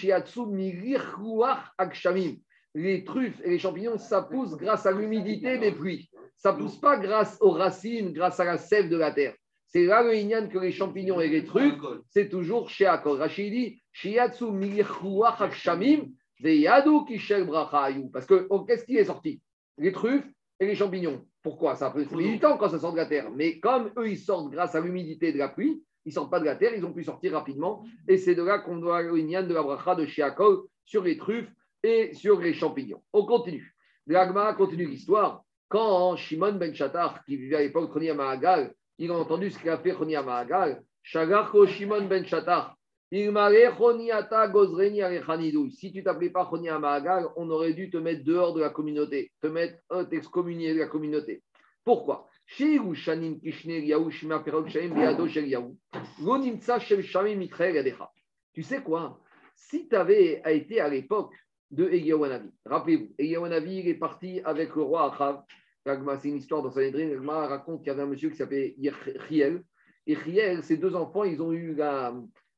Les truffes et les champignons, ça pousse grâce à l'humidité des pluies. Ça pousse pas grâce aux racines, grâce à la sève de la terre. C'est là le ignan que les champignons et les truffes, c'est toujours chez Akol. Rachid dit Parce que oh, qu'est-ce qui est sorti? Les truffes et les champignons. Pourquoi? Ça peut prendre du temps quand ça sort de la terre. Mais comme eux, ils sortent grâce à l'humidité de la pluie, ils ne sortent pas de la terre, ils ont pu sortir rapidement. Et c'est de là qu'on doit l'ignan de la bracha de Shiakol sur les truffes et sur les champignons. On continue. L'Agma continue l'histoire. Quand Shimon ben Shatar, qui vivait à l'époque Choni Mahagal, il a entendu ce qu'il a fait Choni Mahagal, Shagarko Shimon ben Shatar, si tu t'appelais pas Choni Mahagal, on aurait dû te mettre dehors de la communauté, te mettre, euh, t'excommunier de la communauté. Pourquoi? Tu sais quoi? Si tu avais été à l'époque de Egiawanavi, rappelez-vous, Egiawanavi il est parti avec le roi Achav. C'est une histoire dans Sanhedrin. Il raconte qu'il y avait un monsieur qui s'appelait Riel. Et Riel, ses deux enfants, ils ont eu la,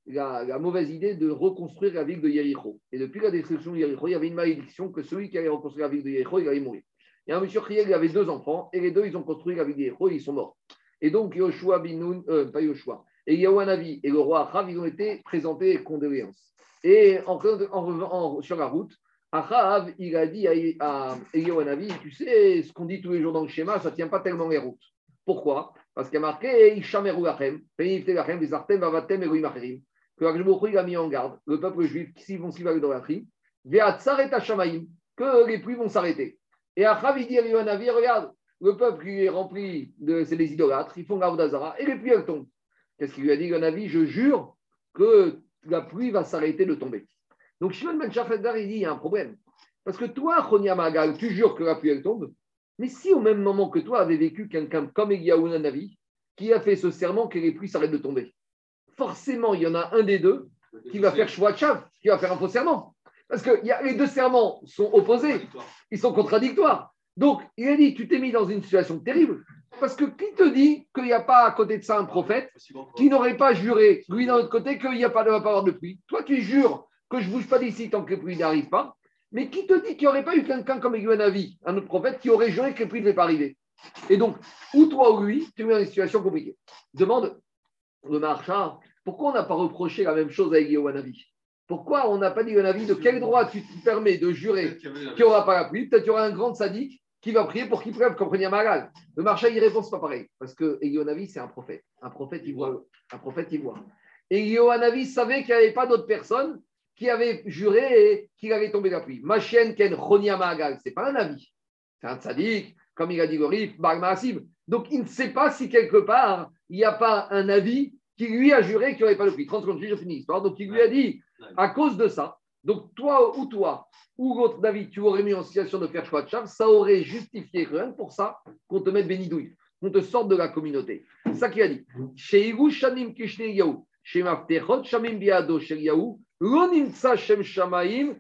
la, mauvaise idée de reconstruire la ville de Yericho. Et depuis la destruction de Yericho, il y avait une malédiction que celui qui allait reconstruire la ville de Yericho, il allait mourir. A un monsieur Riel, il avait deux enfants, et les deux, ils ont construit la ville de Yericho, et ils sont morts. Et donc, Yoshua Binoun, euh, pas Yoshua, et Yahwanavi et le roi Achav, ils ont été présentés condoléances. Et en, en, sur la route, Achav, il a dit à, à tu sais, ce qu'on dit tous les jours dans le schéma, ça ne tient pas tellement les routes. Pourquoi? Parce qu'il y a marqué Ishameru Lachem, Penifte Lachem, Acherim, que il a mis en garde le peuple juif, s'ils vont s'y dans la tri, que les pluies vont s'arrêter. Et à Yohanavi, regarde, le peuple qui est rempli de. C'est des idolâtres, ils font d'Azara, et les pluies, elles tombent. Qu'est-ce qu'il lui a dit, Yohanavi Je jure que la pluie va s'arrêter de tomber. Donc Shimon Ben Shafedar, il dit il y a un problème. Parce que toi, Chonia Magal, tu jures que la pluie, elle tombe. Mais si au même moment que toi avait vécu quelqu'un comme Egiaouna Navi, qui a fait ce serment que les pluies s'arrêtent de tomber, forcément, il y en a un des deux qui va faire choix de qui va faire un faux serment. Parce que les deux serments sont opposés, ils sont contradictoires. Donc, il a dit, tu t'es mis dans une situation terrible. Parce que qui te dit qu'il n'y a pas à côté de ça un prophète qui n'aurait pas juré, lui d'un autre côté, qu'il n'y a pas de parole de pluie? Toi, tu jures que je ne bouge pas d'ici tant que les pluies n'arrivent pas. Mais qui te dit qu'il n'y aurait pas eu quelqu'un comme Avi, un autre prophète, qui aurait juré que les pluies ne pas arriver? Et donc, ou toi ou lui, tu es dans une situation compliquée. Demande le marchand, pourquoi on n'a pas reproché la même chose à Avi Pourquoi on n'a pas dit Avi de quel droit tu te permets de jurer qu'il n'y aura pas la pluie? Peut-être qu'il y aura un grand sadique qui va prier pour qu'il prenne comme Magal. Le marchand, il répond, pas pareil. Parce que Avi, c'est un prophète. Un prophète, il voit. Un prophète, il voit. Et savait qu'il n'y avait pas d'autres personnes qui avait juré qu'il allait tomber la pluie. Machien Ken Chonia Magal, ce n'est pas un avis. C'est un tzaddik, comme il a dit Gorif. Donc il ne sait pas si quelque part il n'y a pas un avis qui lui a juré qu'il n'y aurait pas de pluie. 30 secondes, je finis l'histoire. Donc il lui a dit, à cause de ça, donc toi ou toi ou l'autre David, tu aurais mis en situation de faire choix de chave, ça aurait justifié rien pour ça qu'on te mette bénidouille. qu'on te sorte de la communauté. C'est ça qu'il a dit. Chez Shanim Kishne Yahu, chez Maftechot Shamim Biado Shem Shamaim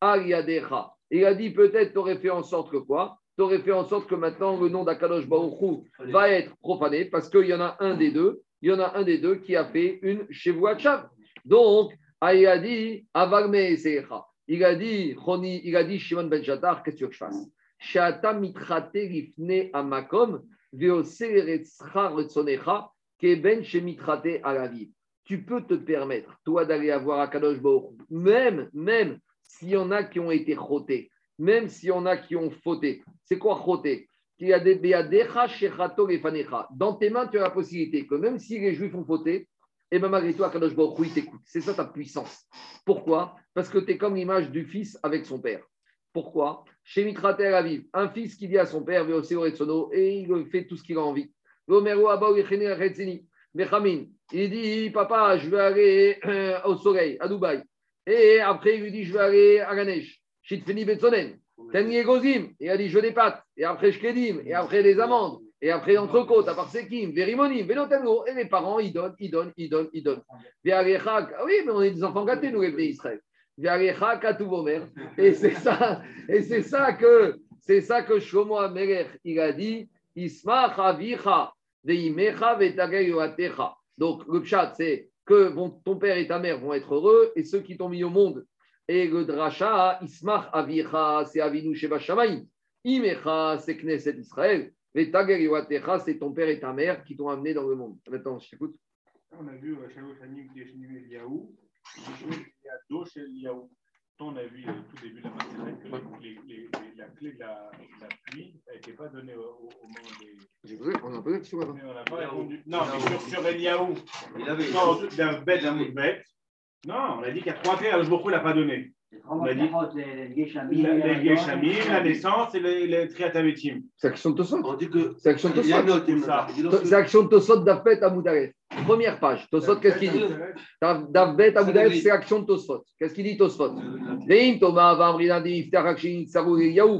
Ariadecha. Il a dit peut-être tu aurais fait en sorte que quoi? Tu aurais fait en sorte que maintenant le nom d'Akadosh Baruchou va être profané parce qu'il y en a un des deux, il y en a un des deux qui a fait une Shevuachav. Donc, il a dit Avarme Il a dit, il a dit Shimon Ben Jatar, qu'est-ce que tu veux que je fasse? Shata mitrate rifne amakom keben shemitrate. Tu peux te permettre, toi, d'aller avoir Akadosh Baruch même, même s'il y en a qui ont été chotés, même s'il y en a qui ont fauté. C'est quoi choté Dans tes mains, tu as la possibilité que même si les Juifs ont fauté, et eh bien malgré toi, Kadosh Baruch il t'écoute. C'est ça ta puissance. Pourquoi? Parce que tu es comme l'image du fils avec son père. Pourquoi? Chez Mitrater Aviv, un fils qui dit à son père, et il fait tout ce qu'il a envie. Il dit, papa, je vais aller euh, au soleil, à Dubaï. Et après, il lui dit, je vais aller à Ganesh. Shitfeni Betsonen. Tenye Gozim. Il a dit, je pâtes. Et après, je Kedim. Et après, les amandes. Et après, l'entrecôte, à part Sekim, Verimonim, Venotengo. Et les parents, ils donnent, ils donnent, ils donnent, ils donnent. Ah oui, mais on est des enfants gâtés, nous, les pays Israël. Et c'est ça, et c'est ça que, c'est ça que Shlomo Amelech, il a dit, Ismach avicha, veimecha. Donc, le chat, c'est que ton père et ta mère vont être heureux et ceux qui t'ont mis au monde. Et le dracha, Ismach Avicha, c'est Avinu Shamaim. Imecha, c'est Knesset Israël. Et Tager c'est ton père et ta mère qui t'ont amené dans le monde. Maintenant, je t'écoute. On a vu qui est Eliaou. A Eliaou on a vu au tout début de la partie que les, les, la clé de la, la pluie n'était pas donnée au, au moment des. On sur On n'a pas répondu. Non, mais sur, sur Eliaou. Il avait. Non, d'un bête, d'un bête. Non, on a dit qu'il y a trois clés, alors beaucoup ne l'a pas donné. Les Geshamim, la naissance et les Triatametim. C'est action de Tosot. C'est action de Tosot. C'est action de Tosot d'Afbet à Moudaref. Première page. Tosot, qu'est-ce qu'il dit? D'Afbet à Moudaref, c'est action de Tosot. Qu'est-ce qu'il dit Tosot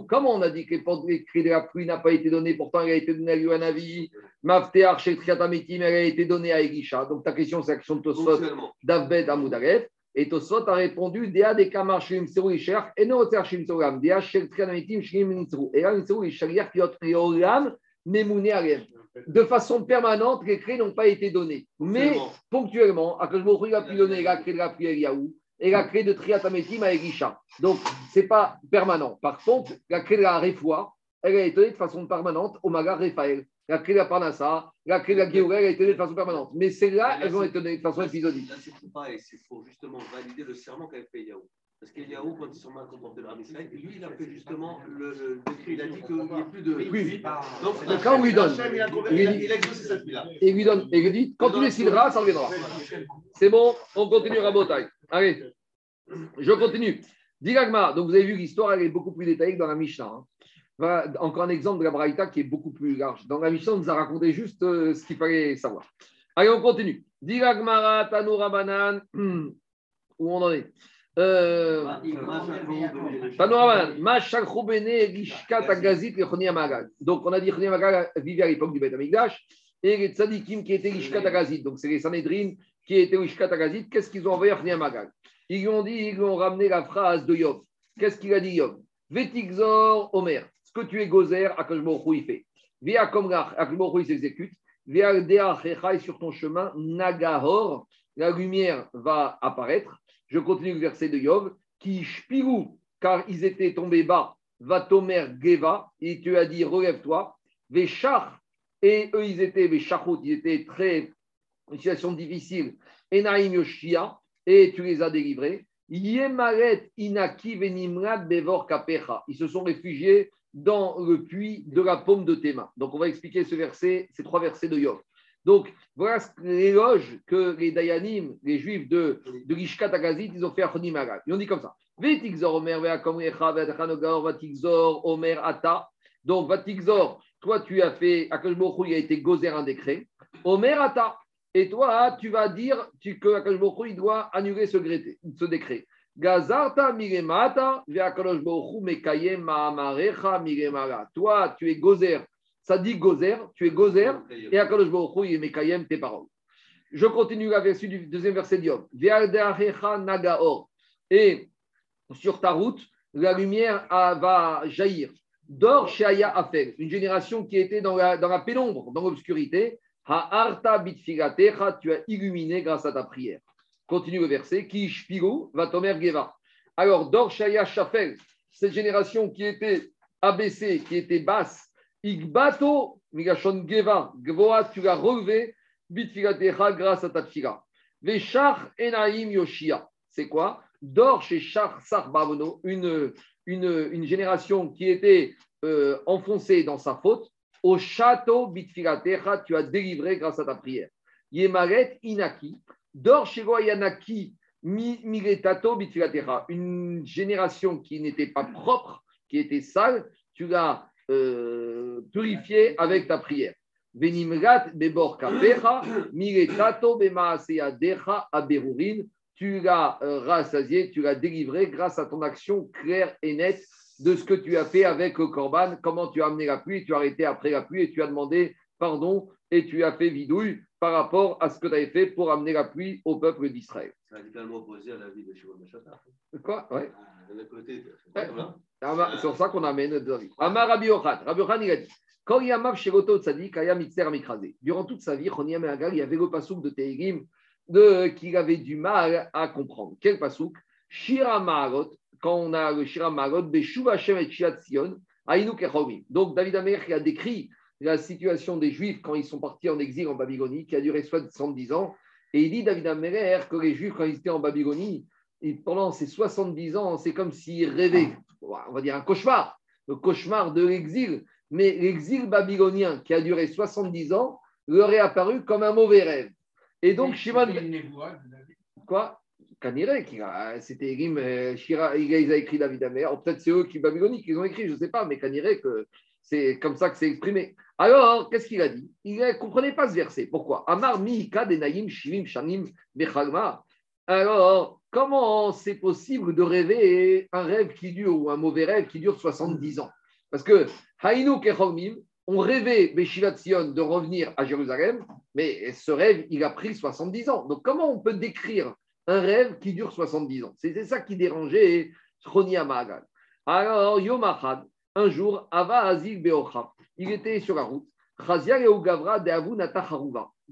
Comment on a dit que les cris de la pluie n'a pas été donné Pourtant, elle a été donnée à Yuanavi. Maftear chez Triatametim, elle a été donnée à Elisha. Donc ta question, c'est action de Tosot d'Afbet à Moudaref. Et Tosot a répondu Dea de Kamar Shim Seru Isher, et non Shim Serulam, Dea Shel Trianamitim Shim Nitzru. Et là, Nitzru, Ishariach Piot Reolam, Memouné Ariem. De façon permanente, les clés n'ont pas été données. Mais ponctuellement, à que je a pu donner la clé de la prière Yaou et la clé de Triatametim à Elisha. Donc, ce n'est pas permanent. Par contre, la clé de la Refoua, elle a été donnée de façon permanente au Magar Raphaël la clé de la Parnassa, la clé de la Géoura, elle a été donnée de façon permanente. Mais celles-là, elles ont été données de façon épisodique. Là, c'est pareil, faut justement valider le serment qu'avait fait Yahou. Parce qu'Eliaou, quand ils sont mal comportés de Israël, lui, il a fait justement le, le décret, il a dit qu'il n'y ait plus de. Oui, donc quand on lui donne, il, a exaucé cette là Et il lui donne, et il dit quand tu décideras, ça reviendra. C'est bon, on continue à Botaï. Allez, je continue. Digagma, donc vous avez vu l'histoire, elle est beaucoup plus détaillée que dans la Mishnah. Hein encore un exemple de la Braïta qui est beaucoup plus large. Dans la mission, on nous a raconté juste euh, ce qu'il fallait savoir. Allez, on continue. Diragmara, Tanoura Banan, où on en est? Euh, donc, on a dit que Magaz vivait à l'époque du Beth Amigdash et les tzadikim qui étaient Lishkat Agazit, donc c'est les Sanhedrin qui étaient Lishkat Agazit, qu'est-ce qu'ils ont envoyé à Ils lui ont dit, ils lui ont ramené la phrase de Yov. Qu'est-ce qu'il a dit Yov? Vetigzor Omer que tu es gozer, Akashborou il fait. Via Komrach, Akashborou il s'exécute. Via Dea sur ton chemin, Nagahor, la lumière va apparaître. Je continue le verset de Yov. Qui shpirou, car ils étaient tombés bas, va tomer Geva, et tu as dit relève-toi. Véchar, et eux ils étaient, Véchachout, ils étaient très, une situation difficile. Enaim Yoshia, et tu les as délivrés. Yemaret inaki venimrad bevor. Ils se sont réfugiés dans le puits de la paume de tes mains. Donc, on va expliquer ce verset, ces trois versets de Yov. Donc, voilà l'éloge que les Dayanim, les Juifs de, de Agazit, ils ont fait à Chonim Ils ont dit comme ça. Omer Omer Ata. Donc, Vatikzor, toi, tu as fait, Akashbochou, il a été gozer un décret. Omer Ata. Et toi, tu vas dire tu, que Akashbochou, il doit annuler ce, ce décret. Gazarta miremata, mekayem maamarecha miremara. Toi, tu es gozer Ça dit gozer, tu es gozer, et Akadosh Baruch est mekayem tes paroles. Je continue la version du deuxième verset d'Yom. nagaor. Et sur ta route, la lumière va jaillir. Dor Shaya Afel, une génération qui était dans la, dans la pénombre, dans l'obscurité. Ha'arta bitfigatecha, tu as illuminé grâce à ta prière. Continue le verset. Ki shpiru va tomer geva. Alors, Dor Shaya Shafel, cette génération qui était abaissée, qui était basse, Igbato, Migashon Geva, Gvoa, tu l'as relevé, bitfigatecha grâce à ta tfila. Veshach Enaim Yoshia. C'est quoi? Dor chez Shach Sarbabono, une une, génération qui était euh, enfoncée dans sa faute, au château bitfilatecha, tu as délivré grâce à ta prière. Yemaret inaki, dor yanaki bitfilatecha, une génération qui n'était pas propre, qui était sale, tu l'as euh, purifiée avec ta prière. Venimrat bebor aberurin, tu l'as euh, rassasié, tu l'as délivré grâce à ton action claire et nette de ce que tu as fait avec le Corban, comment tu as amené la pluie, tu as arrêté après la pluie et tu as demandé pardon et tu as fait vidouille par rapport à ce que tu avais fait pour amener la pluie au peuple d'Israël. C'est radicalement opposé à la vie de Shimon Quoi? Ouais. C'est pour ça qu'on amène David. Amar Rabbi Ochat. Rabbi Ochat, il a dit quand il y a Mav Shegoto Tzadik, Aya Mitzer Durant toute sa vie, il y avait le pasouk de Tehigim qu'il avait du mal à comprendre. Quel pasouk? Shira quand on a le Shira Maharot, Beshuv Hashem et Shiat Sion, Donc David Amer qui a décrit la situation des Juifs quand ils sont partis en exil en Babylonie, qui a duré 70 ans. Et il dit, David Amer, que les Juifs, quand ils étaient en Babylonie, pendant ces 70 ans, c'est comme s'ils rêvaient, on va dire un cauchemar, le cauchemar de l'exil. Mais l'exil babylonien qui a duré 70 ans leur est apparu comme un mauvais rêve. Et donc, Shimon. Quoi? Kanire, c'était euh, Shira, il a écrit David Amer. Peut-être c'est eux qui, babyloniques, qui ont écrit, je ne sais pas, mais Kanire, que c'est comme ça que c'est exprimé. Alors, qu'est-ce qu'il a dit? Il ne comprenait pas ce verset. Pourquoi? Amar Shivim Shanim. Alors, comment c'est possible de rêver un rêve qui dure ou un mauvais rêve qui dure 70 ans? Parce que Hainu Kechomim, on rêvait, Sion, de revenir à Jérusalem, mais ce rêve, il a pris 70 ans. Donc, comment on peut décrire un rêve qui dure 70 ans? C'était ça qui dérangeait Chronia Mahagal. Alors, Yom un jour, Ava Azil Beocha, il était sur la route.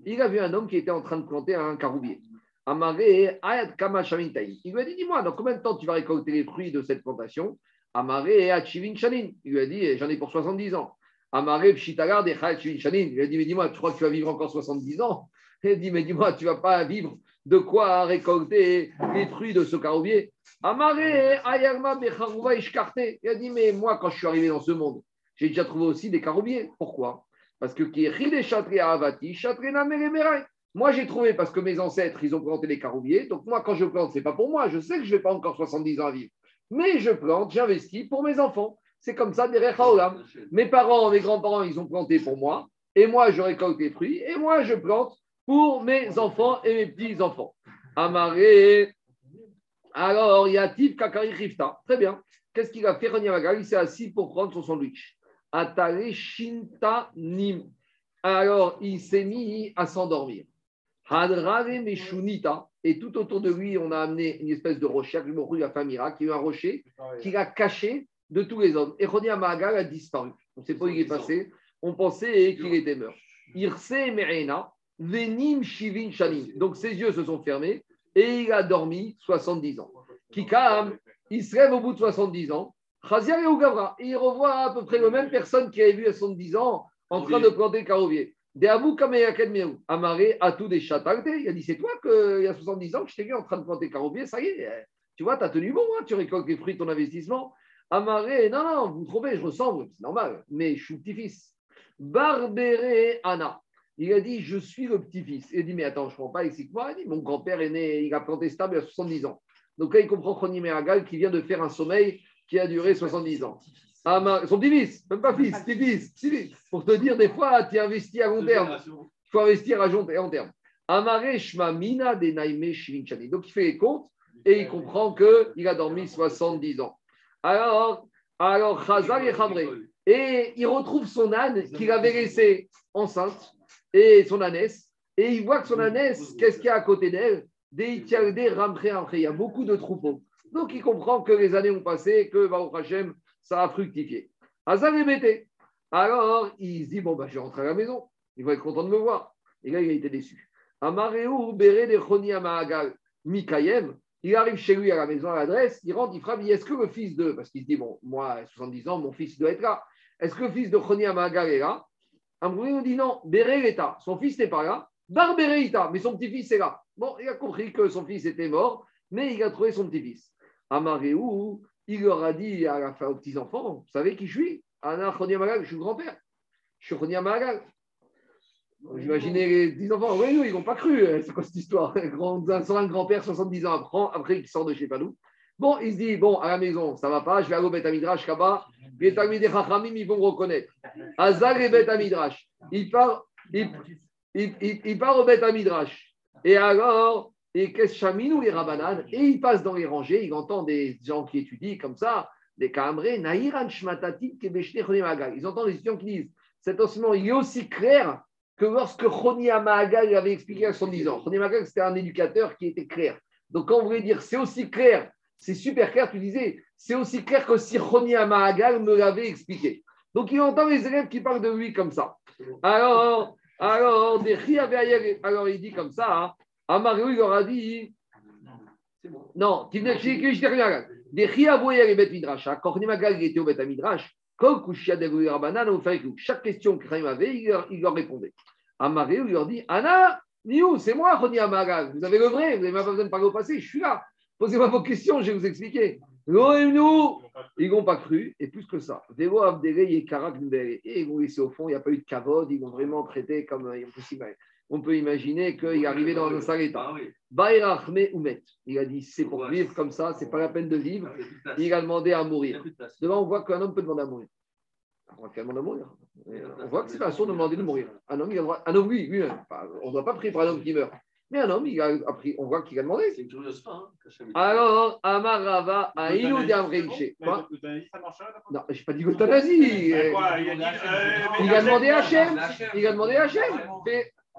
Il a vu un homme qui était en train de planter un caroubier. Amaré Ayat Kama Il lui a dit Dis-moi, dans combien de temps tu vas récolter les fruits de cette plantation? Amaré Achivin Shanin. Il lui a dit J'en ai pour 70 ans. Amaré Pshitagar Il lui a dit Mais dis-moi, tu crois que tu vas vivre encore 70 ans? Il a dit Mais dis-moi, tu vas pas vivre de quoi récolter les fruits de ce caroubier? Amaré Ayarma Becharouva Ishkarte. Il a dit Mais moi, quand je suis arrivé dans ce monde, j'ai déjà trouvé aussi des caroubiers. Pourquoi? Parce que moi, j'ai trouvé parce que mes ancêtres, ils ont planté des caroubiers. Donc, moi, quand je plante, ce n'est pas pour moi. Je sais que je vais pas encore 70 ans à vivre. Mais je plante, j'investis pour mes enfants. C'est comme ça, des Mes parents, mes grands-parents, ils ont planté pour moi. Et moi, je récolte les fruits. Et moi, je plante pour mes enfants et mes petits-enfants. Amaré. Alors, il y a Tif Kakari Rifta. Très bien. Qu'est-ce qu'il a fait Il s'est assis pour prendre son sandwich. Atare Shinta Nim. Alors, il s'est mis à s'endormir. Hadrave Meshunita. Et tout autour de lui, on a amené une espèce de rocher. Il a eu un rocher qu'il a caché de tous les hommes. Et Roni Amagal a disparu. On ne sait pas où il est passé. On pensait qu'il était mort. Irse Merena, Venim Shivin Shanim. Donc ses yeux se sont fermés et il a dormi 70 ans. Kikam, il se lève au bout de 70 ans. Chazia et Gavra. Et il revoit à peu près la même personne qui avait vu à 70 ans en train de planter le Abou Amaré à des. Il a dit C'est toi qu'il y a 70 ans que je t'ai vu en train de planter le caroubier. Ça y est, tu vois, tu as tenu bon, hein, tu récoltes les fruits de ton investissement. Amaré, non, non, vous trouvez, je ressemble, c'est normal, mais je suis petit-fils. Barbéré Anna. Il a dit, je suis le petit-fils. Il a dit, mais attends, je ne comprends pas, explique-moi. Il dit, mon grand-père est né, il a planté stable à 70 ans. Donc là, il comprend Chonimé Agal qui vient de faire un sommeil qui a duré 70 ans. son petit-fils, même pas fils, petit-fils. Pour te dire, des fois, tu investis à long terme. Il faut investir à long terme. Amaré Shmamina de Donc il fait les comptes et il comprend qu'il a dormi 70 ans. Alors, Alors, Chazal et Khamre. Et il retrouve son âne qu'il avait laissé enceinte et son ânesse. Et il voit que son ânesse, qu'est-ce qu'il y a à côté d'elle? Des Il y a beaucoup de troupeaux. Donc il comprend que les années ont passé, que Baruch Hashem, ça a fructifié. Hazar est Alors il se dit Bon, bah, je vais rentrer à la maison. Il va être content de me voir. Et là, il a été déçu. Amareu Bere de Choni Mikayem. Il arrive chez lui à la maison, à l'adresse, il rentre, il frappe, il dit Est-ce que le fils de. Parce qu'il se dit Bon, moi, 70 ans, mon fils doit être là. Est-ce que le fils de Choni Amahagal est là? Amareu dit Non, Bere l'État. Son fils n'est pas là. Barbereita, mais son petit-fils est là. Bon, il a compris que son fils était mort, mais il a trouvé son petit-fils. Amareu, il leur a dit à la aux petits-enfants Vous savez qui je suis? Choni je suis grand-père. Je suis Choni Amahagal. Imaginez les 10 enfants, oui, oui, ils n'ont pas cru. Euh, c'est quoi cette histoire? Grand, Un grand-père, 70 ans après, après il sort de chez Padou. Bon, il se dit, bon, à la maison, ça ne va pas, je vais aller au Beth Amidrash là-bas. Les Talmidei Chachamim, ils vont reconnaître. Azal et Beth Amidrash. Il part, il, il, au Beth Amidrash. Et alors, et qu'est-ce ou les Rabanan Et il passe dans les rangées, il entend des gens qui étudient comme ça, des Kamré, Nahiran Shmatatit, Ils entendent les étudiants qui disent, cet osement, il est aussi clair que lorsque Choni Amahagal avait expliqué à son 10 ans. Choni Amahagal, c'était un éducateur qui était clair. Donc, quand on voulait dire c'est aussi clair, c'est super clair, tu disais, c'est aussi clair que si Choni Amahagal me l'avait expliqué. Donc, il entend les élèves qui parlent de lui comme ça. Alors, alors, alors il dit comme ça, hein, Amario, il leur a dit, non, et Midrash, quand Choni Amahagal était au Bet Midrash, chaque question que Chaim avait, il leur, répondait. Amaré lui leur dit Anna, Niou, c'est moi, Roni Amagal. Vous avez le vrai, vous n'avez même pas besoin de parler au passé, je suis là. Posez-moi vos questions, je vais vous expliquer. nous, ils n'ont pas cru, et plus que ça. Et ils vont au fond, il n'y a pas eu de cavode, ils vont vraiment traité comme impossible on peut imaginer qu'il est arrivé dans un sale état. Il a dit c'est pour vivre comme ça, c'est pas la peine de vivre. Il a demandé à mourir. Devant, on voit qu'un homme peut demander à mourir. On voit mourir. On voit que c'est pas sûr de demander de mourir. Un homme, il a droit... un homme oui, oui, on ne doit pas prier pour un homme qui meurt. Mais un homme, il a appris, on voit qu'il a demandé. C'est une curieuse fin. Hein, Alors, Amarava, Aïnou d'Amreïché. Quoi Non, je n'ai pas dit l'euthanasie. Il a demandé à Hachem. Il a demandé à Hachem.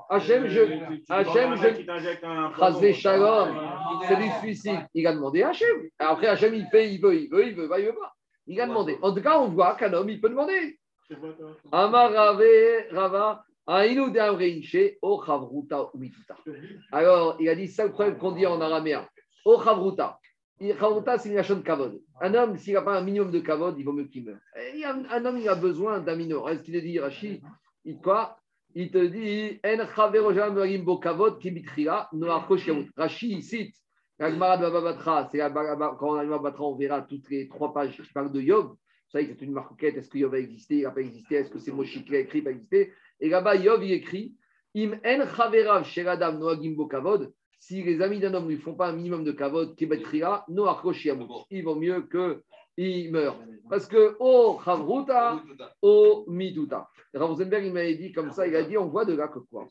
Hachem, je. Hachem, je. Shalom, c'est du suicide. Il a demandé à Hachem. Après, Hachem, il fait, il veut, il veut, il veut, il veut pas. Il a demandé. En tout cas, on voit qu'un homme, il peut demander. Amar Rava. Alors, il a dit ça le problème qu'on dit en araméen. O Chavruta. Chavruta, c'est une de kavod. Un homme, s'il n'a pas un minimum de kavod, il vaut mieux qu'il meure. Un homme, il a besoin d'un minimum. Est-ce qu'il dit, Rashi, il quoi il te dit Rashi cite la Gemara de Babatra, c'est quand on arrive à Babatra, on verra toutes les trois pages qui parlent de Yov. Vous savez que c'est une marquette, est-ce que Yov a existé, il n'a pas existé, est-ce que c'est Moshe qui a écrit, pas existé. Et là-bas, Yov, il écrit Im en chaverav sheradam noagim bo kavod, si les amis d'un homme ne font pas un minimum de kavod, kibetria, no il vaut mieux qu'il meure. Parce que, oh, chavruta, oh, mituta. Rav il m'avait dit comme ça, il a dit, on voit de là que quoi?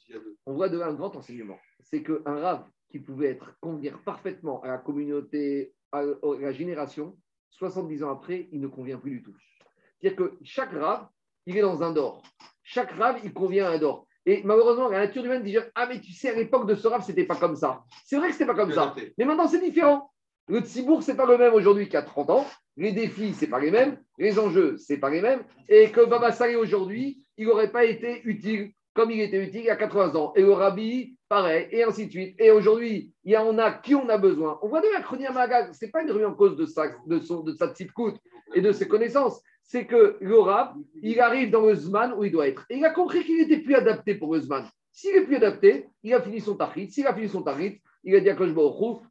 On voit de là un grand enseignement. C'est qu'un Rav qui pouvait être convenir parfaitement à la communauté, à la génération, 70 ans après, il ne convient plus du tout. C'est-à-dire que chaque Rav, il est dans un dor. Chaque Rav, il convient à un dor. Et malheureusement, la nature humaine dit Ah, mais tu sais, à l'époque de ce Rav, c'était pas comme ça. C'est vrai que c'était pas comme ça. Mais maintenant, c'est différent. Le Tzibourg, c'est pas le même aujourd'hui qu'à 30 ans. Les défis, c'est pas les mêmes. Les enjeux, c'est pas les mêmes. Et que Baba aujourd'hui, il n'aurait pas été utile comme il était utile il y a 80 ans. Et le rabbi, pareil, et ainsi de suite. Et aujourd'hui, il y en a qui on a besoin. On voit de la chronique Magag, ce n'est pas une rue en cause de sa, de, son, de petite coûte et de ses connaissances. C'est que le rab, il arrive dans le Zman où il doit être. Et il a compris qu'il n'était plus adapté pour le Zman. S'il est plus adapté, il a fini son tahit. S'il a fini son tahit, il a dit à Kosh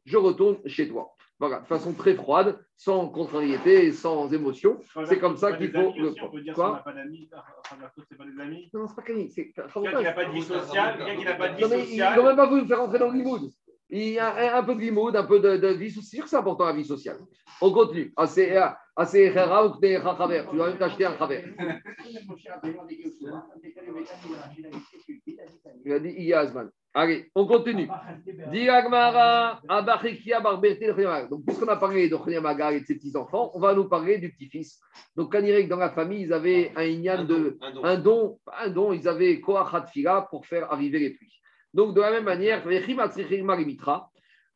je retourne chez toi. Voilà, de façon très froide, sans contrariété, sans émotion. C'est comme ça qu'il faut le prendre. On peut dire Quoi n'a pas d'amis, c'est pas des amis Non, c'est pas C'est quelqu'un qui n'a pas de vie sociale. Quelqu'un qui n'a pas de vie sociale. Il n'a même pas voulu me faire rentrer dans le limoud. Il y a un, peu de limoud, un peu de, de vie sociale. C'est important la vie sociale. On continue. Assez rare ou Tu dois même t'acheter un chaver. Il a dit Iyazman. Allez, on continue. Donc, puisqu'on a parlé de Khonyamagal et de ses petits-enfants, on va nous parler du petit-fils. Donc, quand que dans la famille, ils avaient un ignan de. Un don. Un don, ils avaient Koachat Fila pour faire arriver les pluies. Donc, de la même manière,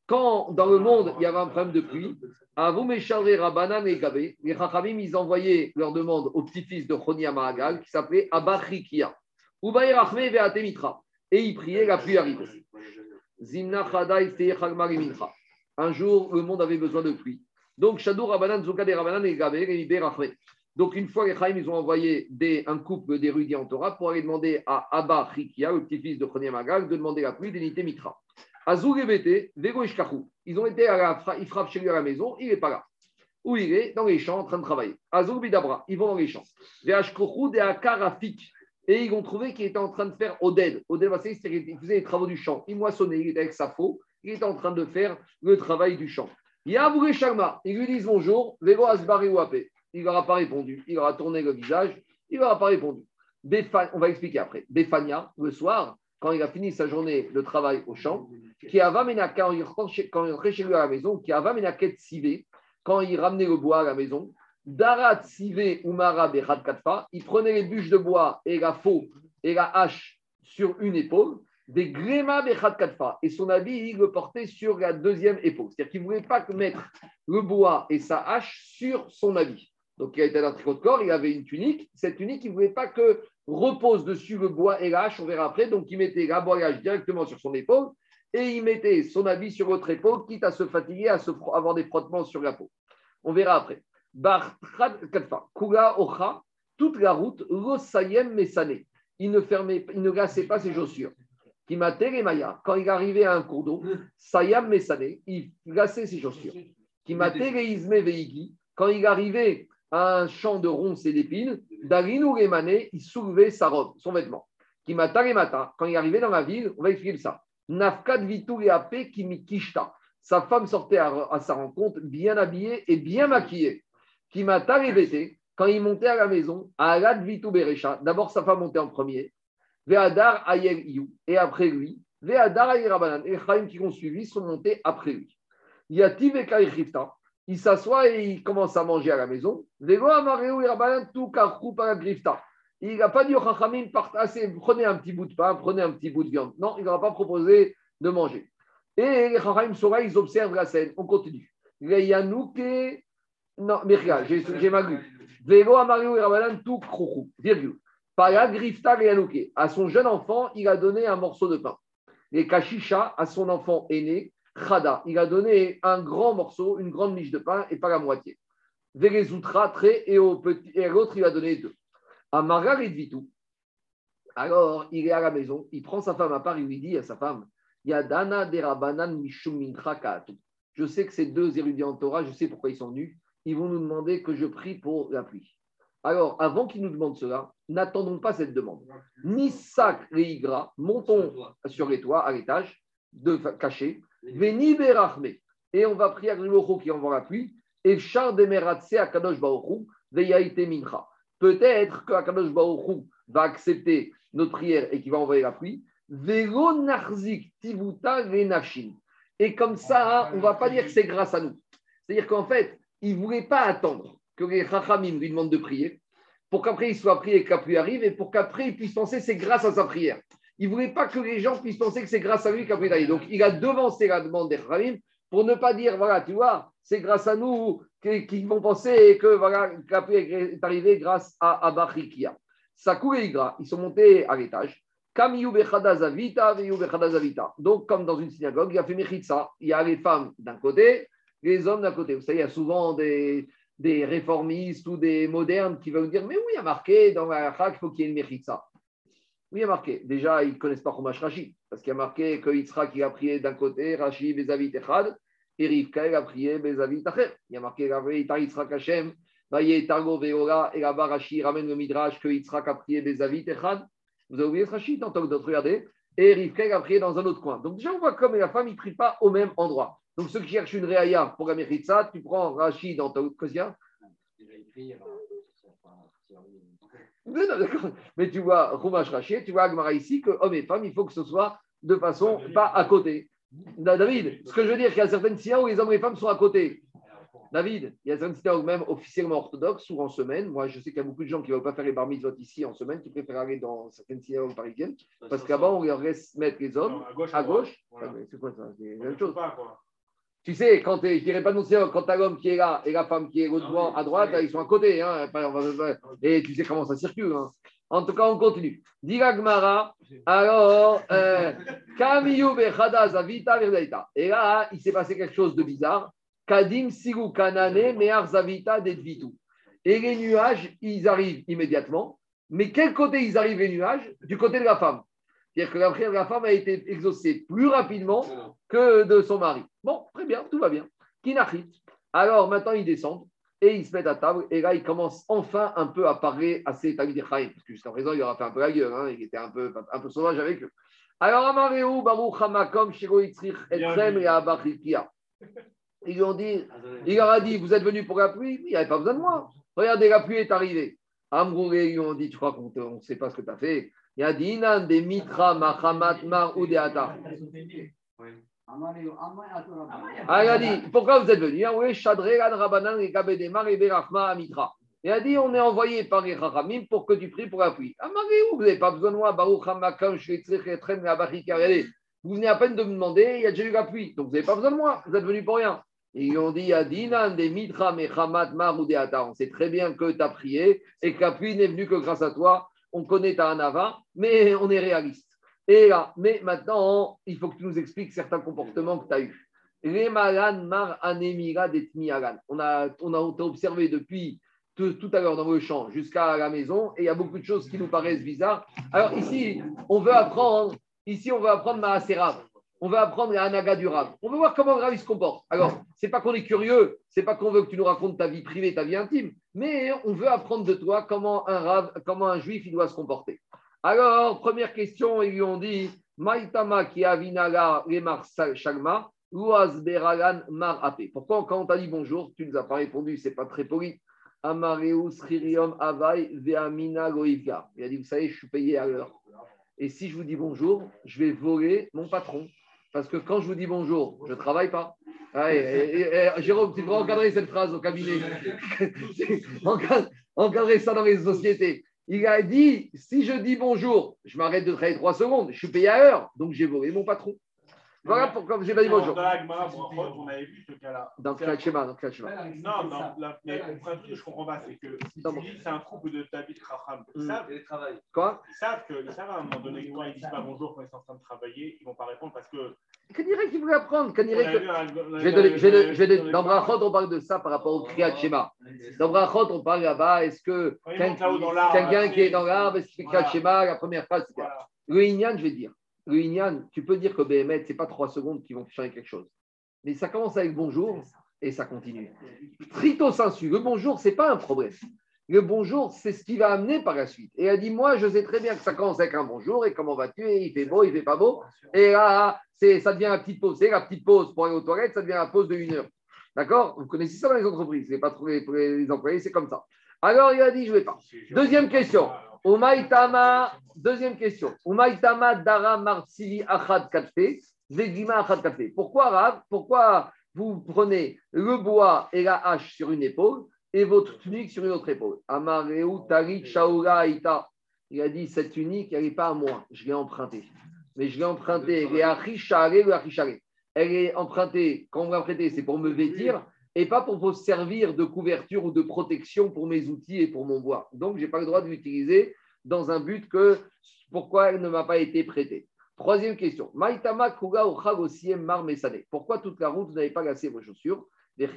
quand dans le monde, il y avait un problème de pluie, Rabanan et Gabé, les Chachamim, ils envoyaient leur demande au petit-fils de Chonia Mahagal, qui s'appelait Abachikia. Et ils priaient, la pluie arrivait. Un jour, le monde avait besoin de pluie. Donc, Shadour Rabanan, Zoukade Rabanan et Gabé, et Donc, une fois, les Chaim, ils ont envoyé un couple d'érudits en Torah pour aller demander à Abba Rikia, le petit-fils de Chonia Mahagal, de demander la pluie d'Enité Mitra. Ils ont été à la ils frappent chez lui à la maison, il n'est pas là. Où il est? Dans les champs en train de travailler. Azur Bidabra, ils vont dans les champs. Et ils ont trouvé qu'il était en train de faire Oded. Oded, il faisait les travaux du champ. Il moissonnait, il était avec sa faux. Il était en train de faire le travail du champ. Yavoué Sharma, ils lui disent bonjour. Vego Asbari Wapé. Il leur a pas répondu. Il leur a tourné le visage. Il leur a pas répondu. on va expliquer après. Befania, le soir, quand il a fini sa journée de travail au champ, qui a quand il rentrait chez lui à la maison, qui a sivé, quand il ramenait le bois à la maison, darat sivé umara berad katfa, il prenait les bûches de bois et la faux et la hache sur une épaule, des gréma berad katfa, et son habit, il le portait sur la deuxième épaule. C'est-à-dire qu'il ne voulait pas mettre le bois et sa hache sur son habit. Donc, il était dans tricot de corps, il avait une tunique. Cette tunique, il ne voulait pas que repose dessus le bois et l'âche, on verra après. Donc, il mettait la bois directement sur son épaule et il mettait son habit sur l'autre épaule, quitte à se fatiguer, à avoir des frottements sur la peau. On verra après. Kula Ocha, toute la route, Sayem Mesane. Il ne fermait, il ne glaçait pas ses chaussures. Quand il arrivait à un cours d'eau, Sayam Mesane, il glaçait ses chaussures. Quand il arrivait à un champ de ronces et d'épines, Darinu Remane, il soulevait sa robe, son vêtement. Qui mata quand il arrivait dans la ville, on va expliquer ça. Nafkat Vitu et Kimi Kishta. Sa femme sortait à, sa rencontre bien habillée et bien maquillée. Qui mata quand il montait à la maison, Alad Vitu Berecha. D'abord, sa femme montait en premier. Veadar Ayel Iyu. Et après lui, Veadar Ayel Rabanan. Et Chaim qui ont suivi sont montés après lui. Yativ et il s'assoit et il commence à manger à la maison. Il n'a pas dit au Chachamim, prenez un petit bout de pain, prenez un petit bout de viande. Non, il n'aura pas proposé de manger. Et les Chachamim Sora, ils observent la scène. On continue. Non, mais regarde, j'ai mal lu. Vélo Amario et Rabanan, tout krochou, virgule. Para Grifta Yanouke. À son jeune enfant, il a donné un morceau de pain. Les Kashisha, à son enfant aîné, Khada. Il a donné un grand morceau, une grande miche de pain et pas la moitié. Verezoutra, très, et, au petit, et à l'autre, il a donné deux. À Margaret Vitou. Alors, il est à la maison, il prend sa femme à part, il lui dit à sa femme Yadana derabanan mishum Je sais que ces deux érudits en Torah, je sais pourquoi ils sont venus. Ils vont nous demander que je prie pour la pluie. Alors, avant qu'ils nous demandent cela, n'attendons pas cette demande. Nisak Reigra, montons sur les toits, à l'étage, de caché, Veni Et on va prier à Grilocho qui envoie la pluie. Et char demeratse à Kadosh Baoru, veyaite mincha. Peut-être que Kadosh Baoru va accepter notre prière et qu'il va envoyer la pluie. Vego narzik tibuta venafshin. Et comme ça, on ne va pas dire que c'est grâce à nous. C'est-à-dire qu'en fait, il ne voulait pas attendre que les Chachamim lui demandent de prier pour qu'après il soit prié et que la arrive et pour qu'après il puisse penser que c'est grâce à sa prière. Il ne voulait pas que les gens puissent penser que c'est grâce à lui qu'a pris Donc, il a devancé la demande des Khamim pour ne pas dire, voilà, tu vois, c'est grâce à nous qu'ils vont penser que voilà, est arrivé grâce à Abachikia. Sakou et Igra, ils sont montés à l'étage. Donc, comme dans une synagogue, il a fait Mechitza. Il y a les femmes d'un côté, les hommes d'un côté. Vous savez, il y a souvent des, réformistes ou des modernes qui veulent dire Mais oui, il y a marqué dans la qu'il faut qu'il y ait une Mechitza. Oui, il y a marqué. Déjà, ils ne connaissent pas Chumash Rashi, parce qu'il y a marqué que Yitzhak il a prié d'un côté, Rashi, Bezavit Echad, et Rivka il a prié Bezavit Acher. Il y a marqué Yitzhak Hashem, Targo Veola, et là-bas Rashi ramène le Midrash que Yitzhak a prié Bezavit Echad. Vous avez oublié ce Rashi tant que d'autres, regardez. Et Rivka il a prié dans un autre coin. Donc déjà, on voit comme la femme, ils ne prient pas au même endroit. Donc ceux qui cherchent une réaya pour la tu prends Rashi dans ta Kosia. Mais tu vois, Rumash Raché, tu vois Agmara ici que homme et femme, il faut que ce soit de façon, pas à côté. David, ce que je veux dire, qu'il y a certaines synagogues où les hommes et les femmes sont à côté. David, il y a certaines synagogues même officiellement orthodoxes ou en semaine. Moi, je sais qu'il y a beaucoup de gens qui ne veulent pas faire les bar mitzvot ici en semaine, qui préfèrent aller dans certaines synagogues parisiennes, parce qu'avant, on laisse mettre les hommes à gauche. à gauche. Voilà. Ah, mais C'est quoi ça? C'est la même chose. pas, quoi. Tu sais, quand je dirais pas non quand tu as l'homme qui est là et la femme qui est au devant à droite, ils sont à côté. Hein, et tu sais comment ça circule. hein. En tout cas, on continue. Dira Gmara, alors, euh, Kamiyu zavita verdaita. Et là, il s'est passé quelque chose de bizarre. Kadim sigu kanane me'ar zavita dedvitu. Et les nuages, ils arrivent immédiatement. Mais quel côté ils arrivent, les nuages? Du côté de la femme. C'est-à-dire que la prière de la femme a été exaucée plus rapidement que de son mari. Bon, très bien, tout va bien. Kinachit. Alors maintenant, ils descendent et ils se mettent à table. Et là, ils commencent enfin un peu à parler à ces Talmidei Chaim. Parce que jusqu'à présent, il leur a fait un peu la gueule. hein, il était un peu, un peu sauvage avec eux. Alors, Amareu, Baruch Hamakom, Shiro Etrem et Abachikia. Ils lui ont dit, il leur a dit, vous êtes venus pour la pluie? Il n'y avait pas besoin de moi. Regardez, la pluie est arrivée. Amrouré, ils lui ont dit, tu crois qu'on ne sait pas ce que tu as fait Il a dit, Inan de Mitra, Mahamat, Mar, Udeata. Ah, il a dit, pourquoi vous êtes venus? Oui, Shadregan, Rabanan, et Kabedemar, et Berachma, Amitra. Il a dit, on est envoyé par les Chachamim pour que tu pries pour la. Ah, où vous n'avez pas besoin de moi, Baruch Hamakam, Shvetzrech, Etrem, Abachika. Regardez, vous venez à peine de me demander, il y a déjà eu la. Donc vous n'avez pas besoin de moi, vous êtes venus pour rien. Et ils ont dit, Adinan, des Mitra, Mechamat, Mar, ou. On sait très bien que tu as prié et que la n'est venue que grâce à toi. On connaît ta Anava, mais on est réaliste. Et là, mais maintenant, il faut que tu nous expliques certains comportements que tu as eus. Les malan mar anemira. On a, on a observé depuis tout, tout à l'heure dans le champ jusqu'à la maison et il y a beaucoup de choses qui nous paraissent bizarres. Alors ici, on veut apprendre, ici, on veut apprendre Maaserav. On veut apprendre la Anaga du Rav. On veut voir comment le Rav il se comporte. Alors, c'est pas qu'on est curieux, c'est pas qu'on veut que tu nous racontes ta vie privée, ta vie intime, mais on veut apprendre de toi comment un Rav, comment un juif il doit se comporter. Alors, première question, ils lui ont dit Maïtama qui avinaga remar shagma, luaz beragan mar ape. Pourquoi, quand on t'a dit bonjour, tu ne nous as pas répondu, c'est pas très poli. Amareus ririum avai veamina goivga. Il a dit Vous savez, je suis payé à l'heure. Et si je vous dis bonjour, je vais voler mon patron. Parce que quand je vous dis bonjour, je ne travaille pas. Ah, Jérôme, tu devrais encadrer cette phrase au cabinet. Encadre- Encadrer ça dans les sociétés. Il a dit, si je dis bonjour, je m'arrête de travailler trois secondes, je suis payé à l'heure, donc j'ai volé mon patron. Voilà pourquoi j'ai pas dit bonjour. Dans la Gemara, Brachot, on avait vu ce cas-là. Dans le dans Shema. Non, non, la- mais un truc que je comprends pas, c'est que si Non, tu dis que c'est un troupe de David Raham, ils savent, Télétravail. Quoi ils savent que, ils savent à un moment donné, quand ils disent pas bonjour quand ils sont en train de travailler, ils vont pas répondre parce que. Qu'on dirait qu'il voulait apprendre. Qu'on On dirait que... Dans Brachot, on parle de ça par rapport au Kriyat Shema. Dans Brachot, on parle là-bas, est-ce que ils quelqu'un qui est dans l'arbre, est-ce qu'il fait Kriyat voilà. Shema, la première phrase. Voilà. Le Inyan, je vais dire. Tu peux dire que BMF, ce n'est pas trois secondes qui vont changer quelque chose. Mais ça commence avec bonjour et ça continue. Trito sensu, le bonjour, ce n'est pas un problème. Le bonjour, c'est ce qui va amener par la suite. Et elle dit Moi, je sais très bien que ça commence avec un bonjour et comment vas-tu Et il fait beau, il fait pas beau. Et là, ça devient la petite pause. C'est la petite pause pour aller aux toilettes, ça devient la pause de une heure. D'accord? Vous connaissez ça dans les entreprises. C'est pas trop les, les employés, c'est comme ça. Alors, il a dit Je ne vais pas. Deuxième question. Umaitama, deuxième question. Umaitama dara marsili achad katfe, vegima achad katfe. Pourquoi, Rav Pourquoi vous prenez le bois et la hache sur une épaule et votre tunique sur une autre épaule? Amareu tarit shaura aita. Il a dit cette tunique, elle n'est pas à moi, je l'ai empruntée. Mais je l'ai empruntée. Les achishare, le achishare. Elle est empruntée, quand on l'a c'est pour me vêtir et pas pour vous servir de couverture ou de protection pour mes outils et pour mon bois. Donc, je n'ai pas le droit de l'utiliser dans un but que pourquoi elle ne m'a pas été prêtée. Troisième question. Mar. Pourquoi toute la route, vous n'avez pas gassé vos chaussures? Et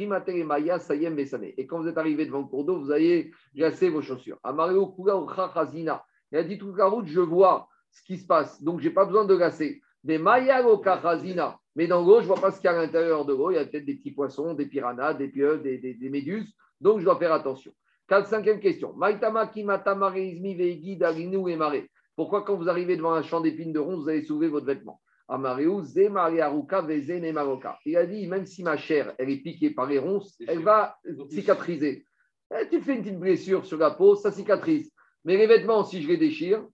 quand vous êtes arrivé devant le cours d'eau, vous avez gassé vos chaussures. Il a dit toute la route, je vois ce qui se passe. Donc, je n'ai pas besoin de gasser. Mais maya hazina. Mais dans l'eau, je ne vois pas ce qu'il y a à l'intérieur de l'eau. Il y a peut-être des petits poissons, des piranhas, des pieuvres, des, des- des méduses. Donc, je dois faire attention. Quatre, cinquième question. Mare. Pourquoi, quand vous arrivez devant un champ d'épines de ronces, vous allez soulever votre vêtement? Il a dit, même si ma chair, elle est piquée par les ronces, elle va cicatriser. Eh, tu fais une petite blessure sur la peau, ça cicatrise. Mais les vêtements, si je les déchire,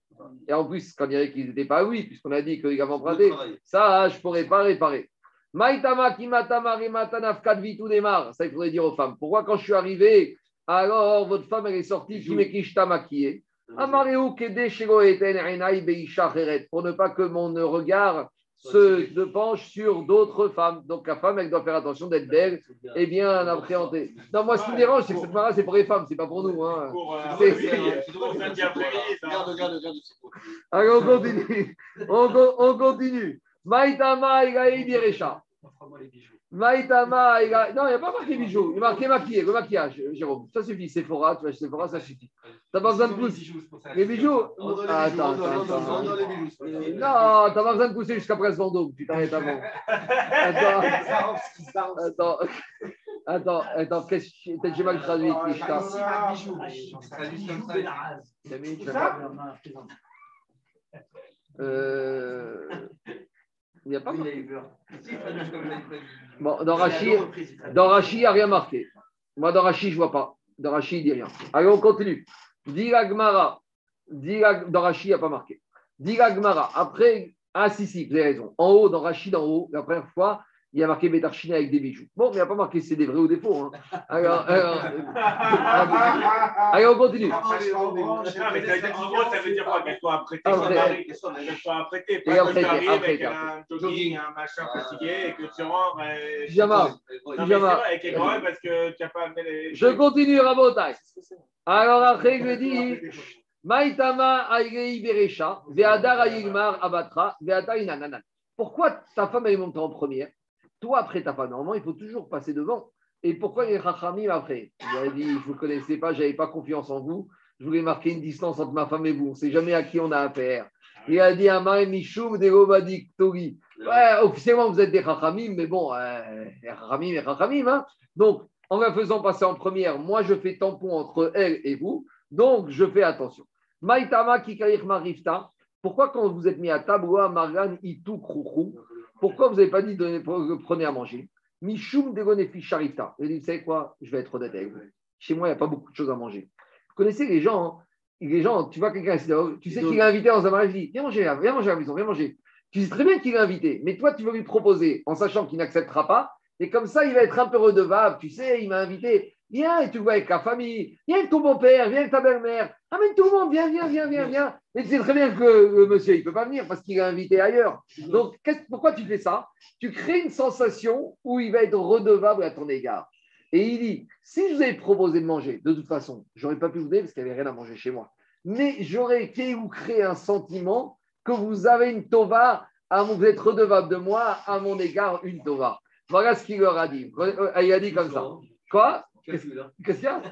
Et en plus, quand il dirait qu'ils n'étaient pas oui, puisqu'on a dit qu'ils avaient emprunté, ça, je ne pourrais pas réparer. Maïtama kimatama tout démarre. Ça, il faudrait dire aux femmes. Pourquoi, quand je suis arrivé, alors votre femme, elle est sortie, qui m'écriche maquillée pour ne pas que mon regard se penche sur d'autres femmes. Donc la femme, elle doit faire attention d'être belle et bien appréhendée. Non, moi, ce qui me dérange, c'est que cette mara, c'est pour les femmes, c'est pas pour nous. Hein. Alors, on continue. On, continue. Maïtama, il a Maïtama, il a... non, il n'y a pas marqué bijoux, il a marqué maquillé, le maquillage, Jérôme. Ça suffit, Sephora, tu vois, Sephora, ça suffit. T'as pas besoin de pousser. Les bijoux Attends, attends, attends. Non, t'as pas besoin de pousser jusqu'à Presse Vendôme, tu t'arrêtes avant. Attends, attends, attends, attends, qu'est-ce que peut-être j'ai mal traduit. Euh. Il n'y a pas. Bon, dans Rachi, dans Rachi, il n'y a rien marqué. Moi, dans Rachi, je ne vois pas. Dans Rachi, il dit rien. Allez, on continue. Diragmara. Dans Rachi, il n'y a pas marqué. Diragmara. Après, ah si, si, vous avez raison. En haut, dans Rachi, en haut, la première fois, il y a marqué Bétarchine avec des bijoux. Bon, mais il n'y a pas marqué si c'est des vrais ou des faux. Hein. Alors, alors, allez, on continue. Non, mais en gros, ça veut dire quoi? Qu'elle soit apprêtée, qu'elle soit apprêtée. Pas que tu arrives avec un jogging, un machin fatigué et que tu rentres. Pyjama. Pyjama. Avec les parce que tu n'as pas amené les. Je continue, Rabotai. Alors après, je dis. Maïtama Aïgei Berecha, Veadar Aïgmar Abatra, Veadar Inananan. Pourquoi ta femme est montée en première? Toi, après ta femme, normalement, il faut toujours passer devant. Et pourquoi les Rachamim après? Il a dit, je ne vous connaissais pas, je n'avais pas confiance en vous, je voulais marquer une distance entre ma femme et vous. On ne sait jamais à qui on a affaire. Il a dit, Amar Mishum de Tori. Ouais, officiellement, vous êtes des Rachamim, mais bon, euh, Rachamim et Rachamim. Hein donc, en la faisant passer en première, moi, je fais tampon entre elle et vous. Donc, je fais attention. Maïtama Kikair Marifta. Pourquoi, quand vous êtes mis à table, Margan Itu pourquoi vous n'avez pas dit de prenez à manger? Michoum Degonefi Charita. Il dit, vous savez quoi? Je vais être honnête avec vous. Chez moi, il n'y a pas beaucoup de choses à manger. Vous connaissez les gens, hein? Les gens, tu vois quelqu'un, tu sais qu'il est invité dans un mariage, il dit, viens manger là, viens manger à la maison, viens manger. Tu sais très bien qu'il est invité, mais toi, tu veux lui proposer en sachant qu'il n'acceptera pas, et comme ça, il va être un peu redevable. Tu sais, il m'a invité, viens et tu vois avec ta famille, viens avec ton beau-père, viens avec ta belle-mère, amène tout le monde, viens, viens, viens, viens, viens. Mais tu sais très bien que le monsieur, il ne peut pas venir parce qu'il est invité ailleurs. Donc, pourquoi tu fais ça? Tu crées une sensation où il va être redevable à ton égard. Et il dit, si je vous avais proposé de manger, de toute façon, je n'aurais pas pu vous donner parce qu'il n'y avait rien à manger chez moi. Mais j'aurais fait ou créé un sentiment que vous avez une tova, à, vous êtes redevable de moi, à mon égard, une tova. Voilà ce qu'il leur a dit. Il a dit comme ça. Quoi? Qu'est-ce qu'il y a?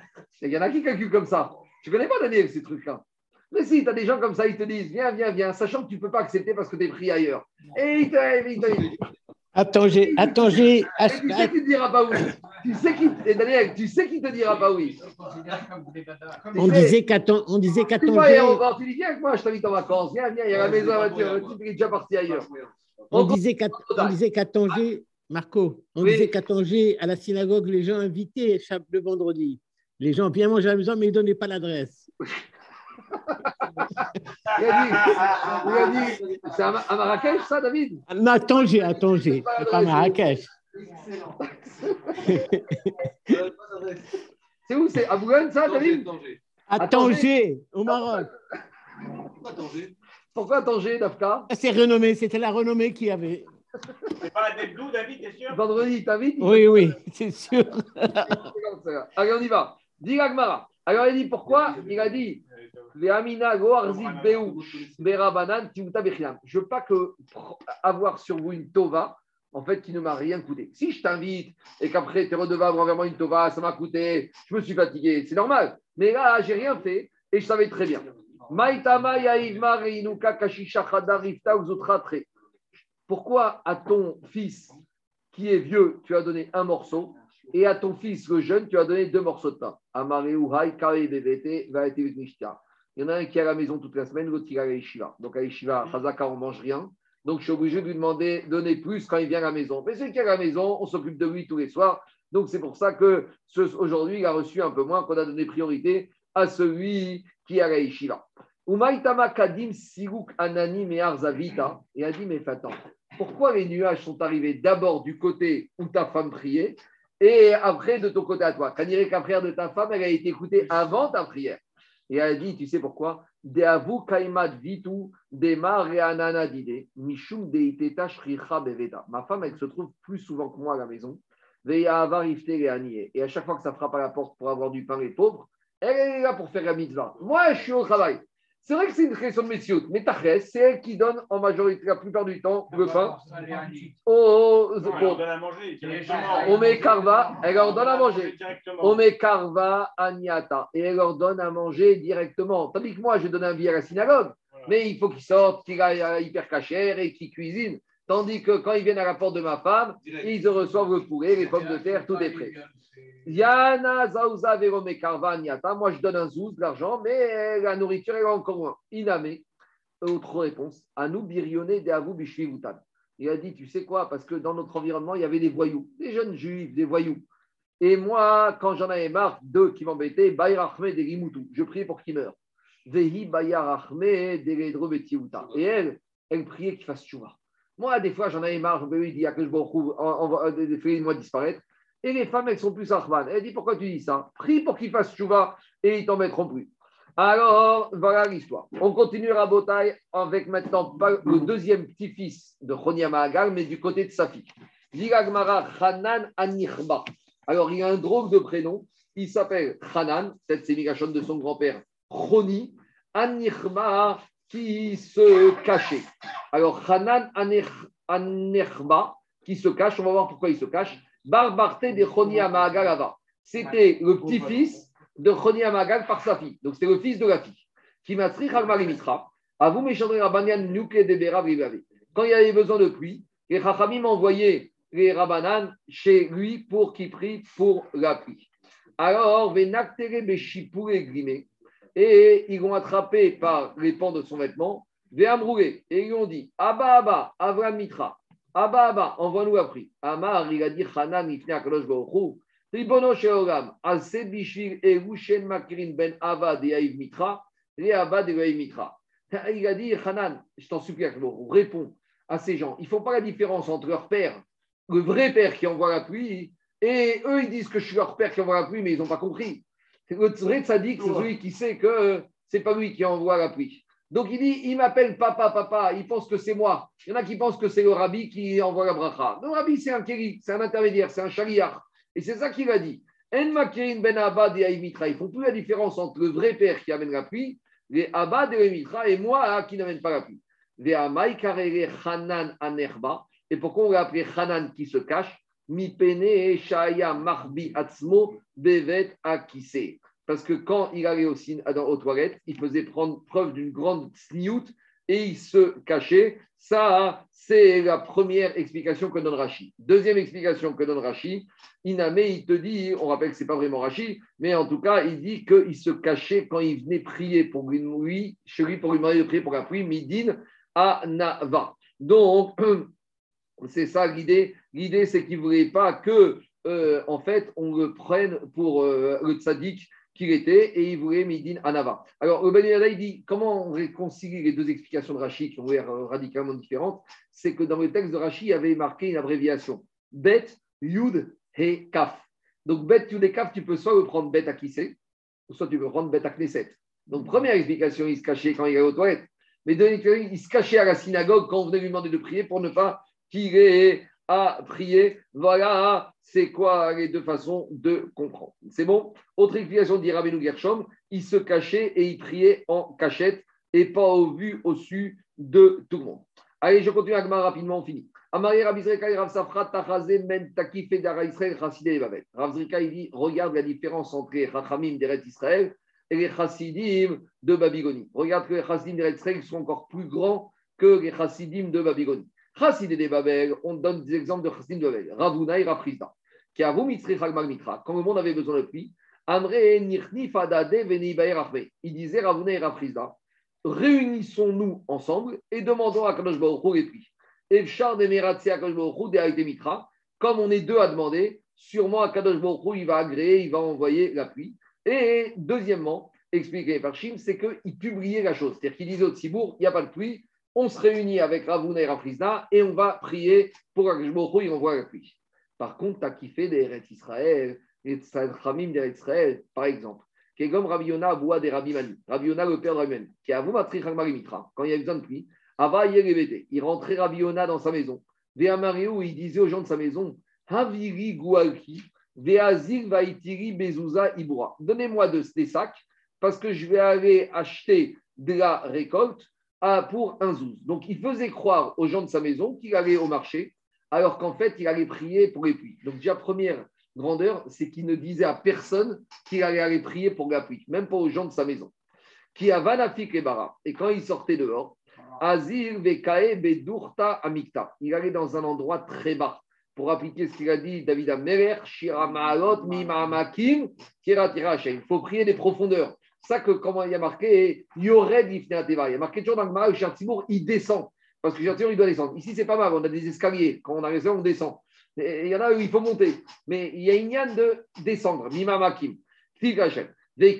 Il y en a qui calculent comme ça. Tu ne connais pas Daniel ces trucs-là? Mais si, tu as des gens comme ça, ils te disent viens, viens, viens, sachant que tu ne peux pas accepter parce que tu es pris ailleurs. Et ils te, Attends, j'ai. Attends, j'ai. Tu sais qu'il ne dira pas oui. Tu sais qui, Daniel, tu sais qu'il ne te dira pas oui. On disait qu'attends. On disait qu'attends. Tu dis viens avec moi, je t'invite en vacances. Viens, viens, il y a la maison, la voiture. Tu es déjà parti ailleurs. On disait qu'à Tanger, Marco, on disait qu'à Tanger, à la synagogue, les gens invitaient le vendredi. Les gens viennent manger à la maison, mais ils ne donnaient pas l'adresse. il a dit, c'est à, Marrakech, ça, David? Non, à Tanger, à Tanger, pas Marrakech. c'est où C'est à Boulogne, ça, David? À Tanger, au Maroc. Pourquoi Tanger? Pourquoi Tanger, Dafka? C'est renommé, c'était la renommée qui avait. C'est pas Blue, David, t'es sûr? Vendredi, David Oui, oui, c'est sûr. Allez, on y va. Dis Agmara. Alors, il dit pourquoi? Il a dit je ne veux pas que avoir sur vous une tova, en fait, qui ne m'a rien coûté. Si je t'invite et qu'après tu es redevable envers moi une tova, ça m'a coûté, je me suis fatigué, c'est normal. Mais là, j'ai rien fait et je savais très bien. Pourquoi à ton fils qui est vieux, tu as donné un morceau et à ton fils, le jeune, tu as donné deux morceaux de pain? Il y en a un qui est à la maison toute la semaine, l'autre qui est à l'Aïshiva. Donc à l'Aïshiva, Chazaka, on ne mange rien. Donc je suis obligé de lui demander de donner plus quand il vient à la maison. Mais celui qui est à la maison, on s'occupe de lui tous les soirs. Donc c'est pour ça que aujourd'hui, il a reçu un peu moins, qu'on a donné priorité à celui qui est à l'Aïshiva. Umaitama Kadim Siguk Anani Mearzavita. Et a dit, mais pourquoi les nuages sont arrivés d'abord du côté où ta femme priait et après de ton côté à toi? Quand dirait qu'un prière de ta femme, elle a été écoutée avant ta prière. Et elle a dit, tu sais pourquoi? Deavu Kaimat Vitu Demar Reanana Dide Mishum Deiteta Shricha Beveda. Ma femme, elle se trouve plus souvent que moi à la maison. Et à chaque fois que ça frappe à la porte pour avoir du pain, les pauvres, elle est là pour faire la mitzvah. Moi, je suis au travail. C'est vrai que c'est une question de messieurs, mais Tachès, c'est elle qui donne en majorité, la plupart du temps, le pain. Au, on met karva, elle leur donne à manger. On met karva aniata, et elle leur donne à manger directement. Tandis que moi, je donne un billet à la synagogue, mais il faut qu'il sorte, qu'il aille hyper cachère et qu'il cuisine. Tandis que quand ils viennent à la porte de ma femme, ils reçoivent le poulet, les pommes de terre, tout est prêt. Yana Verome. Moi, je donne un zouz de l'argent, mais la nourriture est encore loin. Iname. Autre réponse. Anou birionné de Avou. Il a dit Tu sais quoi Parce que dans notre environnement, il y avait des voyous, des jeunes juifs, des voyous. Et moi, quand j'en avais marre, deux qui m'embêtaient, Bayar Ahmed et Je priais pour qu'ils meurent. Vehi et elle, elle priait qu'il fasse chouva. Moi, des fois, j'en avais marre, je me dis, il y a que je me fais-moi disparaître. Et les femmes, elles sont plus Arman. Elle dit Pourquoi tu dis ça? Prie pour qu'ils fassent chouva et ils t'en mettront plus. Alors, voilà l'histoire. On continue à Botaï avec maintenant le deuxième petit-fils de Chonia Mahagal, mais du côté de sa fille. Hanan Anirba. Alors, il a un drôle de prénom. Il s'appelle Hanan, peut-être c'est Migashon de son grand-père, Choni, Anirba, qui se cachait. Alors, Hanan Anirba, qui se cache, on va voir pourquoi il se cache. Barbarté de Choni Magalava. C'était le petit-fils de Choni Magal par sa fille. Donc c'était le fils de la fille. M'a Mitra. À vous, Nuke de Quand il y avait besoin de pluie, les Chachamim envoyaient les Rabanan chez lui pour qu'il prie pour la pluie. Alors, Venaktere Beshipure Grimé. Et ils l'ont attrapé par les pans de son vêtement. Et ils lui ont dit Abba, Abba, Avram Mitra. Abba, Abba, envoie-nous prix. Amar, il a dit Hanan, il a Kadosh Baruchou. Ribono Sheogam, Ase Bishvil, Makrin Ben Mitra, Mitra. Il a dit Hanan, je t'en supplie, réponds à ces gens. Ils ne font pas la différence entre leur père, le vrai père qui envoie la pluie, et eux, ils disent que je suis leur père qui envoie la pluie, mais ils n'ont pas compris. Le vrai tzaddik, c'est celui qui sait que ce n'est pas lui qui envoie la pluie. Donc il dit, il m'appelle papa, papa, il pense que c'est moi. Il y en a qui pensent que c'est le rabbi qui envoie la bracha. Le rabbi, c'est un kéri, c'est un intermédiaire, c'est un chariar. Et c'est ça qu'il a dit. En makirin ben abad et Ils font plus la différence entre le vrai père qui amène la pluie, les abad et mitra, et moi hein, qui n'amène pas la pluie. Et pourquoi on l'a appelé Hanan qui se cache? Marbi atzmo bevet parce que quand il allait aux toilettes, il faisait prendre preuve d'une grande sniout et il se cachait. Ça, c'est la première explication que donne Rachi. Deuxième explication que donne Rachi, Iname, il te dit, on rappelle que ce n'est pas vraiment Rachi, mais en tout cas, il dit qu'il se cachait quand il venait prier pour lui, chez lui pour lui demander de prier pour la pluie, Midin à. Donc, c'est ça l'idée. L'idée, c'est qu'il ne voulait pas que, euh, en fait, on le prenne pour euh, le tzaddik qu'il était et il voulait Midin Anava. Alors, le Ben il dit comment on réconcilie les deux explications de Rachid qui ont l'air euh, radicalement différentes? C'est que dans le texte de Rachid, il y avait marqué une abréviation Bet, Yud et Kaf. Donc, Bet, Yud et Kaf, tu peux soit le prendre Bet à Kissé, soit tu peux prendre Bet à. Donc, première explication, il se cachait quand il allait aux toilettes. Mais deuxième il se cachait à la synagogue quand on venait lui demander de prier pour ne pas tirer à prier. Voilà, c'est quoi les deux façons de comprendre. C'est bon? Autre explication dit Rabbeinu Gershom, il se cachait et il priait en cachette et pas au vu, au su de tout le monde. Allez, je continue avec rapidement, on finit. Ravzrika, il dit regarde la différence entre les Chachamim d'Eretz Israël et les Chassidim de Babylonie. Regarde que les Chassidim d'Eretz Israël sont encore plus grands que les Chassidim de Babylonie. Chassidé de Babel, on donne des exemples de Chassidé de Babel. Ravuna et Rafrizda. Qui a Mitzri Mitra, quand le monde avait besoin de pluie, Amre Nirni Fadade Achme. Il disait Ravuna et Rafrizda, réunissons-nous ensemble et demandons à Kadosh Baruch les pluies. Et Char de Meratse Kadosh de Mitra, comme on est deux à demander, sûrement à Kadosh Baruch il va agréer, il va envoyer la pluie. Et deuxièmement, expliqué par Chim, c'est qu'il publiait la chose. C'est-à-dire qu'il disait au Tzibour, il n'y a pas de pluie, on se réunit avec Ravuna et et on va prier pour que il envoie la pluie. Par contre, tu as kiffé des Eretz Israël, des Khamim des Israël, par exemple. Rabbi Yonah Aboua des Rabbi Mani. Le père de Rabbi Mani, qui a Matri Mitra, quand il y a besoin de pluie, Ava Il rentrait Rabbi Yonah dans sa maison. Véa il disait aux gens de sa maison Haviri Goualki, Veazil Vaitiri Bezouza Ibura. Donnez-moi des sacs parce que je vais aller acheter de la récolte pour un zouz. Donc il faisait croire aux gens de sa maison qu'il allait au marché, alors qu'en fait il allait prier pour les pluies. Donc déjà première grandeur, c'est qu'il ne disait à personne qu'il allait aller prier pour la pluie, même pas aux gens de sa maison. Qui a Vanafik et Bara. Et quand il sortait dehors, Azir Vekae Bedurta Amikta. Il allait dans un endroit très bas pour appliquer ce qu'il a dit David Ameler, Shira Maalot, Mimamakim, Il faut prier des profondeurs ça que, comment il y a marqué, Yored. Il y a marqué toujours dans le Maral, Timour, il descend. Parce que Timour, il doit descendre. Ici, c'est pas mal, on a des escaliers. Quand on arrive là, on descend. il y en a où il faut monter. Mais il y a une yann de descendre. Mima Makim. Et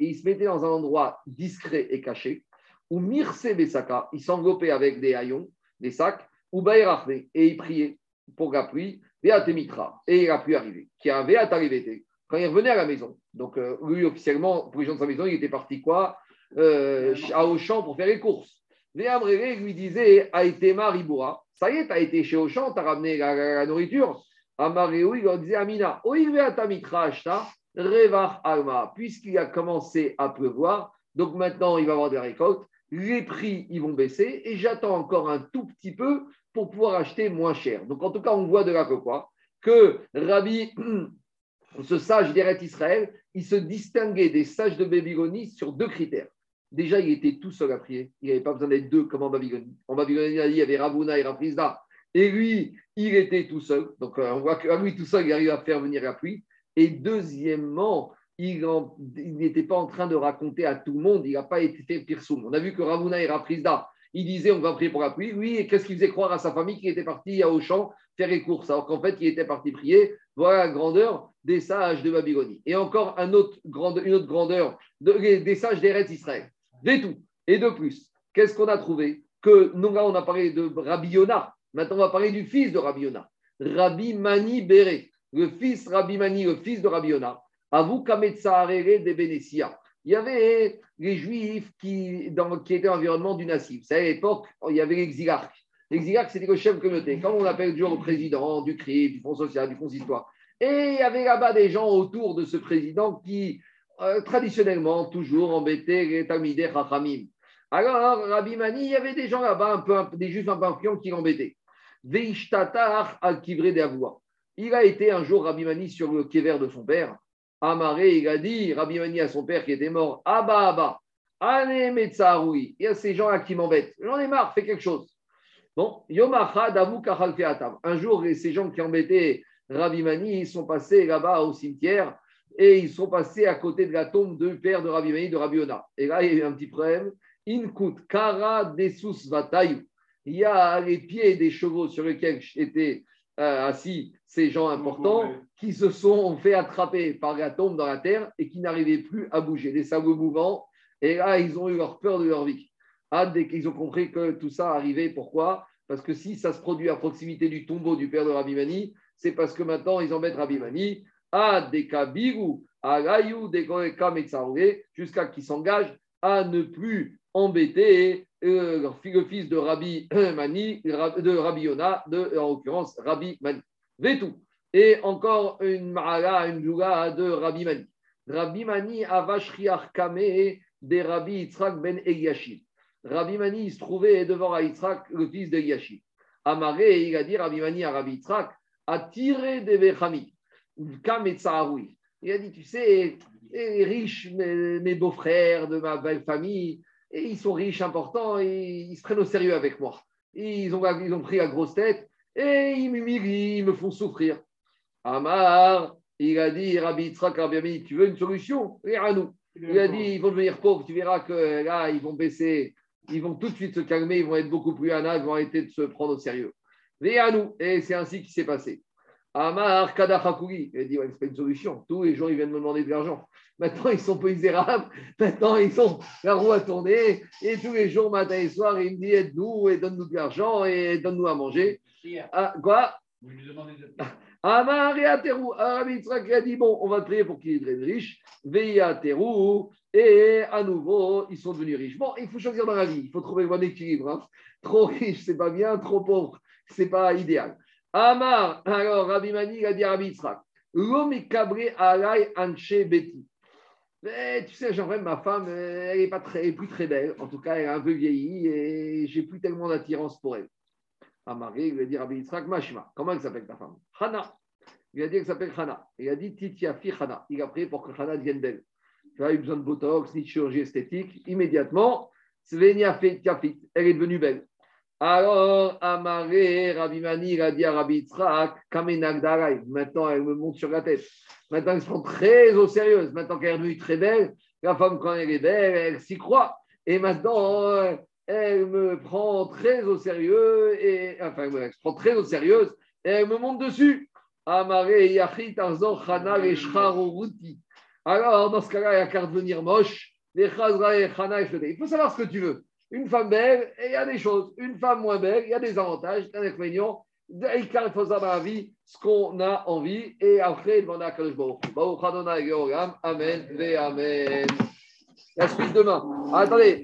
il se mettait dans un endroit discret et caché. Ou Mirse Besaka, il s'enveloppait avec des haillons, des sacs. Ou et il priait pour la pluie. Et il a pu arriver. Qui avait arrivé quand il revenait à la maison. Donc, euh, lui, officiellement, pour les gens de sa maison, il était parti quoi euh, À Auchan pour faire les courses. Léa lui disait Aïtema Riboura, ça y est, tu as été chez Auchan, tu as ramené la, nourriture. Amaréou, il leur disait Amina, Revar Alma, puisqu'il a commencé à pleuvoir, donc maintenant il va avoir des récoltes, les prix ils vont baisser et j'attends encore un tout petit peu pour pouvoir acheter moins cher. Donc en tout cas, on voit de là que quoi Que Rabbi ce sage d'Eret Israël, il se distinguait des sages de Babylonie sur deux critères. Déjà, il était tout seul à prier. Il n'avait pas besoin d'être deux comme en Babylonie. En Babylonie, il y avait Ravuna et Rafrizda. Et lui, il était tout seul. Donc, euh, on voit qu'à lui, tout seul, il arrive à faire venir la pluie. Et deuxièmement, il n'était pas en train de raconter à tout le monde. Il n'a pas été fait pirsoum. On a vu que Ravuna et Rafrizda, il disait on va prier pour la pluie. Oui, et qu'est-ce qu'il faisait croire à sa famille qui était parti à Auchan faire les courses, alors qu'en fait, il était parti prier. Voilà la grandeur des sages de Babylonie. Et encore une autre grandeur des sages d'Eretz Israël. Des tout. Et de plus, qu'est-ce qu'on a trouvé Que nous, là, on a parlé de Rabbi Yonah. Maintenant, on va parler du fils de Rabbi Yonah. Rabbi Mani Béré, le fils Rabbi Mani, le fils de Rabbi Yonah. Avou Kametsaharere de Benessia il y avait les Juifs qui, dans, étaient environnement du Nassif. C'est à l'époque, il y avait l'exilarque. L'exilarque, c'était le chef de communauté. Comme on appelle toujours le président du CRI, du Fonds social, du consistoire. Et il y avait là-bas des gens autour de ce président qui, euh, traditionnellement, toujours embêtaient les Talmideh Chachamim. Alors, Rabbi Mani, il y avait des gens là-bas, un peu, des juifs un peu influents qui l'embêtaient. Il a été un jour Rabbi Mani sur le kéver de son père. Amaré, il a dit, Rabbi Mani à son père qui était mort, Abba, Abba, Allez, Il y a ces gens-là qui m'embêtent. J'en ai marre, fais quelque chose. Bon, Un jour, ces gens qui embêtaient Rabbi Mani, ils sont passés là-bas au cimetière et ils sont passés à côté de la tombe de père de Rabbi Mani, de Rabbi Ona. Et là, il y a eu un petit problème. Inkut kara desus vatayu. Il y a les pieds des chevaux sur lesquels étaient euh, assis ces gens importants qui se sont fait attraper par la tombe dans la terre et qui n'arrivaient plus à bouger, des sabots mouvants. Et là, ils ont eu leur peur de leur vie. Ah, dès qu'ils ont compris que tout ça arrivait, pourquoi? Parce que si ça se produit à proximité du tombeau du père de Rabbi Mani, c'est parce que maintenant ils embêtent Rabbi Mani. Ah, des kabiru, à des jusqu'à qu'ils s'engagent à ne plus embêter euh, le fils de Rabbi Mani, de Rabbi Yona, de, en l'occurrence Rabbi Mani. tout. Et encore une ma'ala, une juga de Rabbi Mani. Rabbi Mani avashriach kame de Rabbi Yitzhak ben Eliashib. Rabbi Mani il se trouvait devant Yitzhak, le fils de Eliashib. Amaré, il a dit Rabbi Mani à Rabbi Yitzhak, tiré des Bechami, Kam et Il a dit, tu sais, les riches, mes, mes beaux-frères de ma belle famille, et ils sont riches, importants, et ils se prennent au sérieux avec moi. Ils ont, ils ont pris la grosse tête et ils m'humilient, ils me font souffrir. Amar, il a dit, Rabbi Yitzhak, Rabbi tu veux une solution? Et à nous. Il a dit, ils vont devenir pauvres, tu verras que là, ils vont baisser, ils vont tout de suite se calmer, ils vont être beaucoup plus anaves, ils vont arrêter de se prendre au sérieux. À nous. Et c'est ainsi qu'il s'est passé. Amar Kadachakouri. Il dit, ouais, c'est pas une solution. Tous les jours, ils viennent me demander de l'argent. Maintenant, ils sont peu misérables. Maintenant, ils sont la roue à tourner. Et tous les jours, matin et soir, il me dit, aide-nous et donne-nous de l'argent et donne-nous à manger. Ah, quoi? Vous lui demandez de Amar et Aterou. Arabi Yitzhak a dit, bon, on va prier pour qu'il devienne riche. Veilla Terou. Et à nouveau, ils sont devenus riches. Bon, il faut choisir dans la vie. Il faut trouver le bon équilibre. Hein. Trop riche, c'est pas bien. Trop pauvre, c'est pas idéal. Amar, alors Rabbi Mani a dit à Rabbi Yitzhak, cabré alay anche beti. Mais tu sais, j'en ma femme, elle n'est très, plus très belle. En tout cas, elle est un peu vieillie et j'ai plus tellement d'attirance pour elle. Amar, il a dit Rabbi Yitzhak, Mashma, comment elle s'appelle ta femme? Hana. Il a dit qu'elle s'appelle Hana. Il a dit Titiafi Hana. Il a prié pour que Hana devienne belle. Tu as eu besoin de botox, ni de chirurgie esthétique. Immédiatement, Svenia Tiafit. Elle est devenue belle. Alors, Amaré, Rabbi Mani, il a dit à Rabbi Maintenant, elle me monte sur la tête. Maintenant, elle se prend très au sérieux. Maintenant qu'elle est devenue très belle, la femme, quand elle est belle, elle s'y croit. Et maintenant, elle me prend très au sérieux. Et, enfin, elle se prend très au sérieux et elle me monte dessus. Amaré, Yachit, Arzor, Chana, Alors, dans ce cas-là, elle a qu'à devenir moche. Il faut savoir ce que tu veux. Une femme belle, il y a des choses. Une femme moins belle, il y a des avantages, des inconvénients. Il faut dans la vie ce qu'on a envie. Et après, demander à Kadosh Baruch. Amen. Amen. La suite demain. Attendez.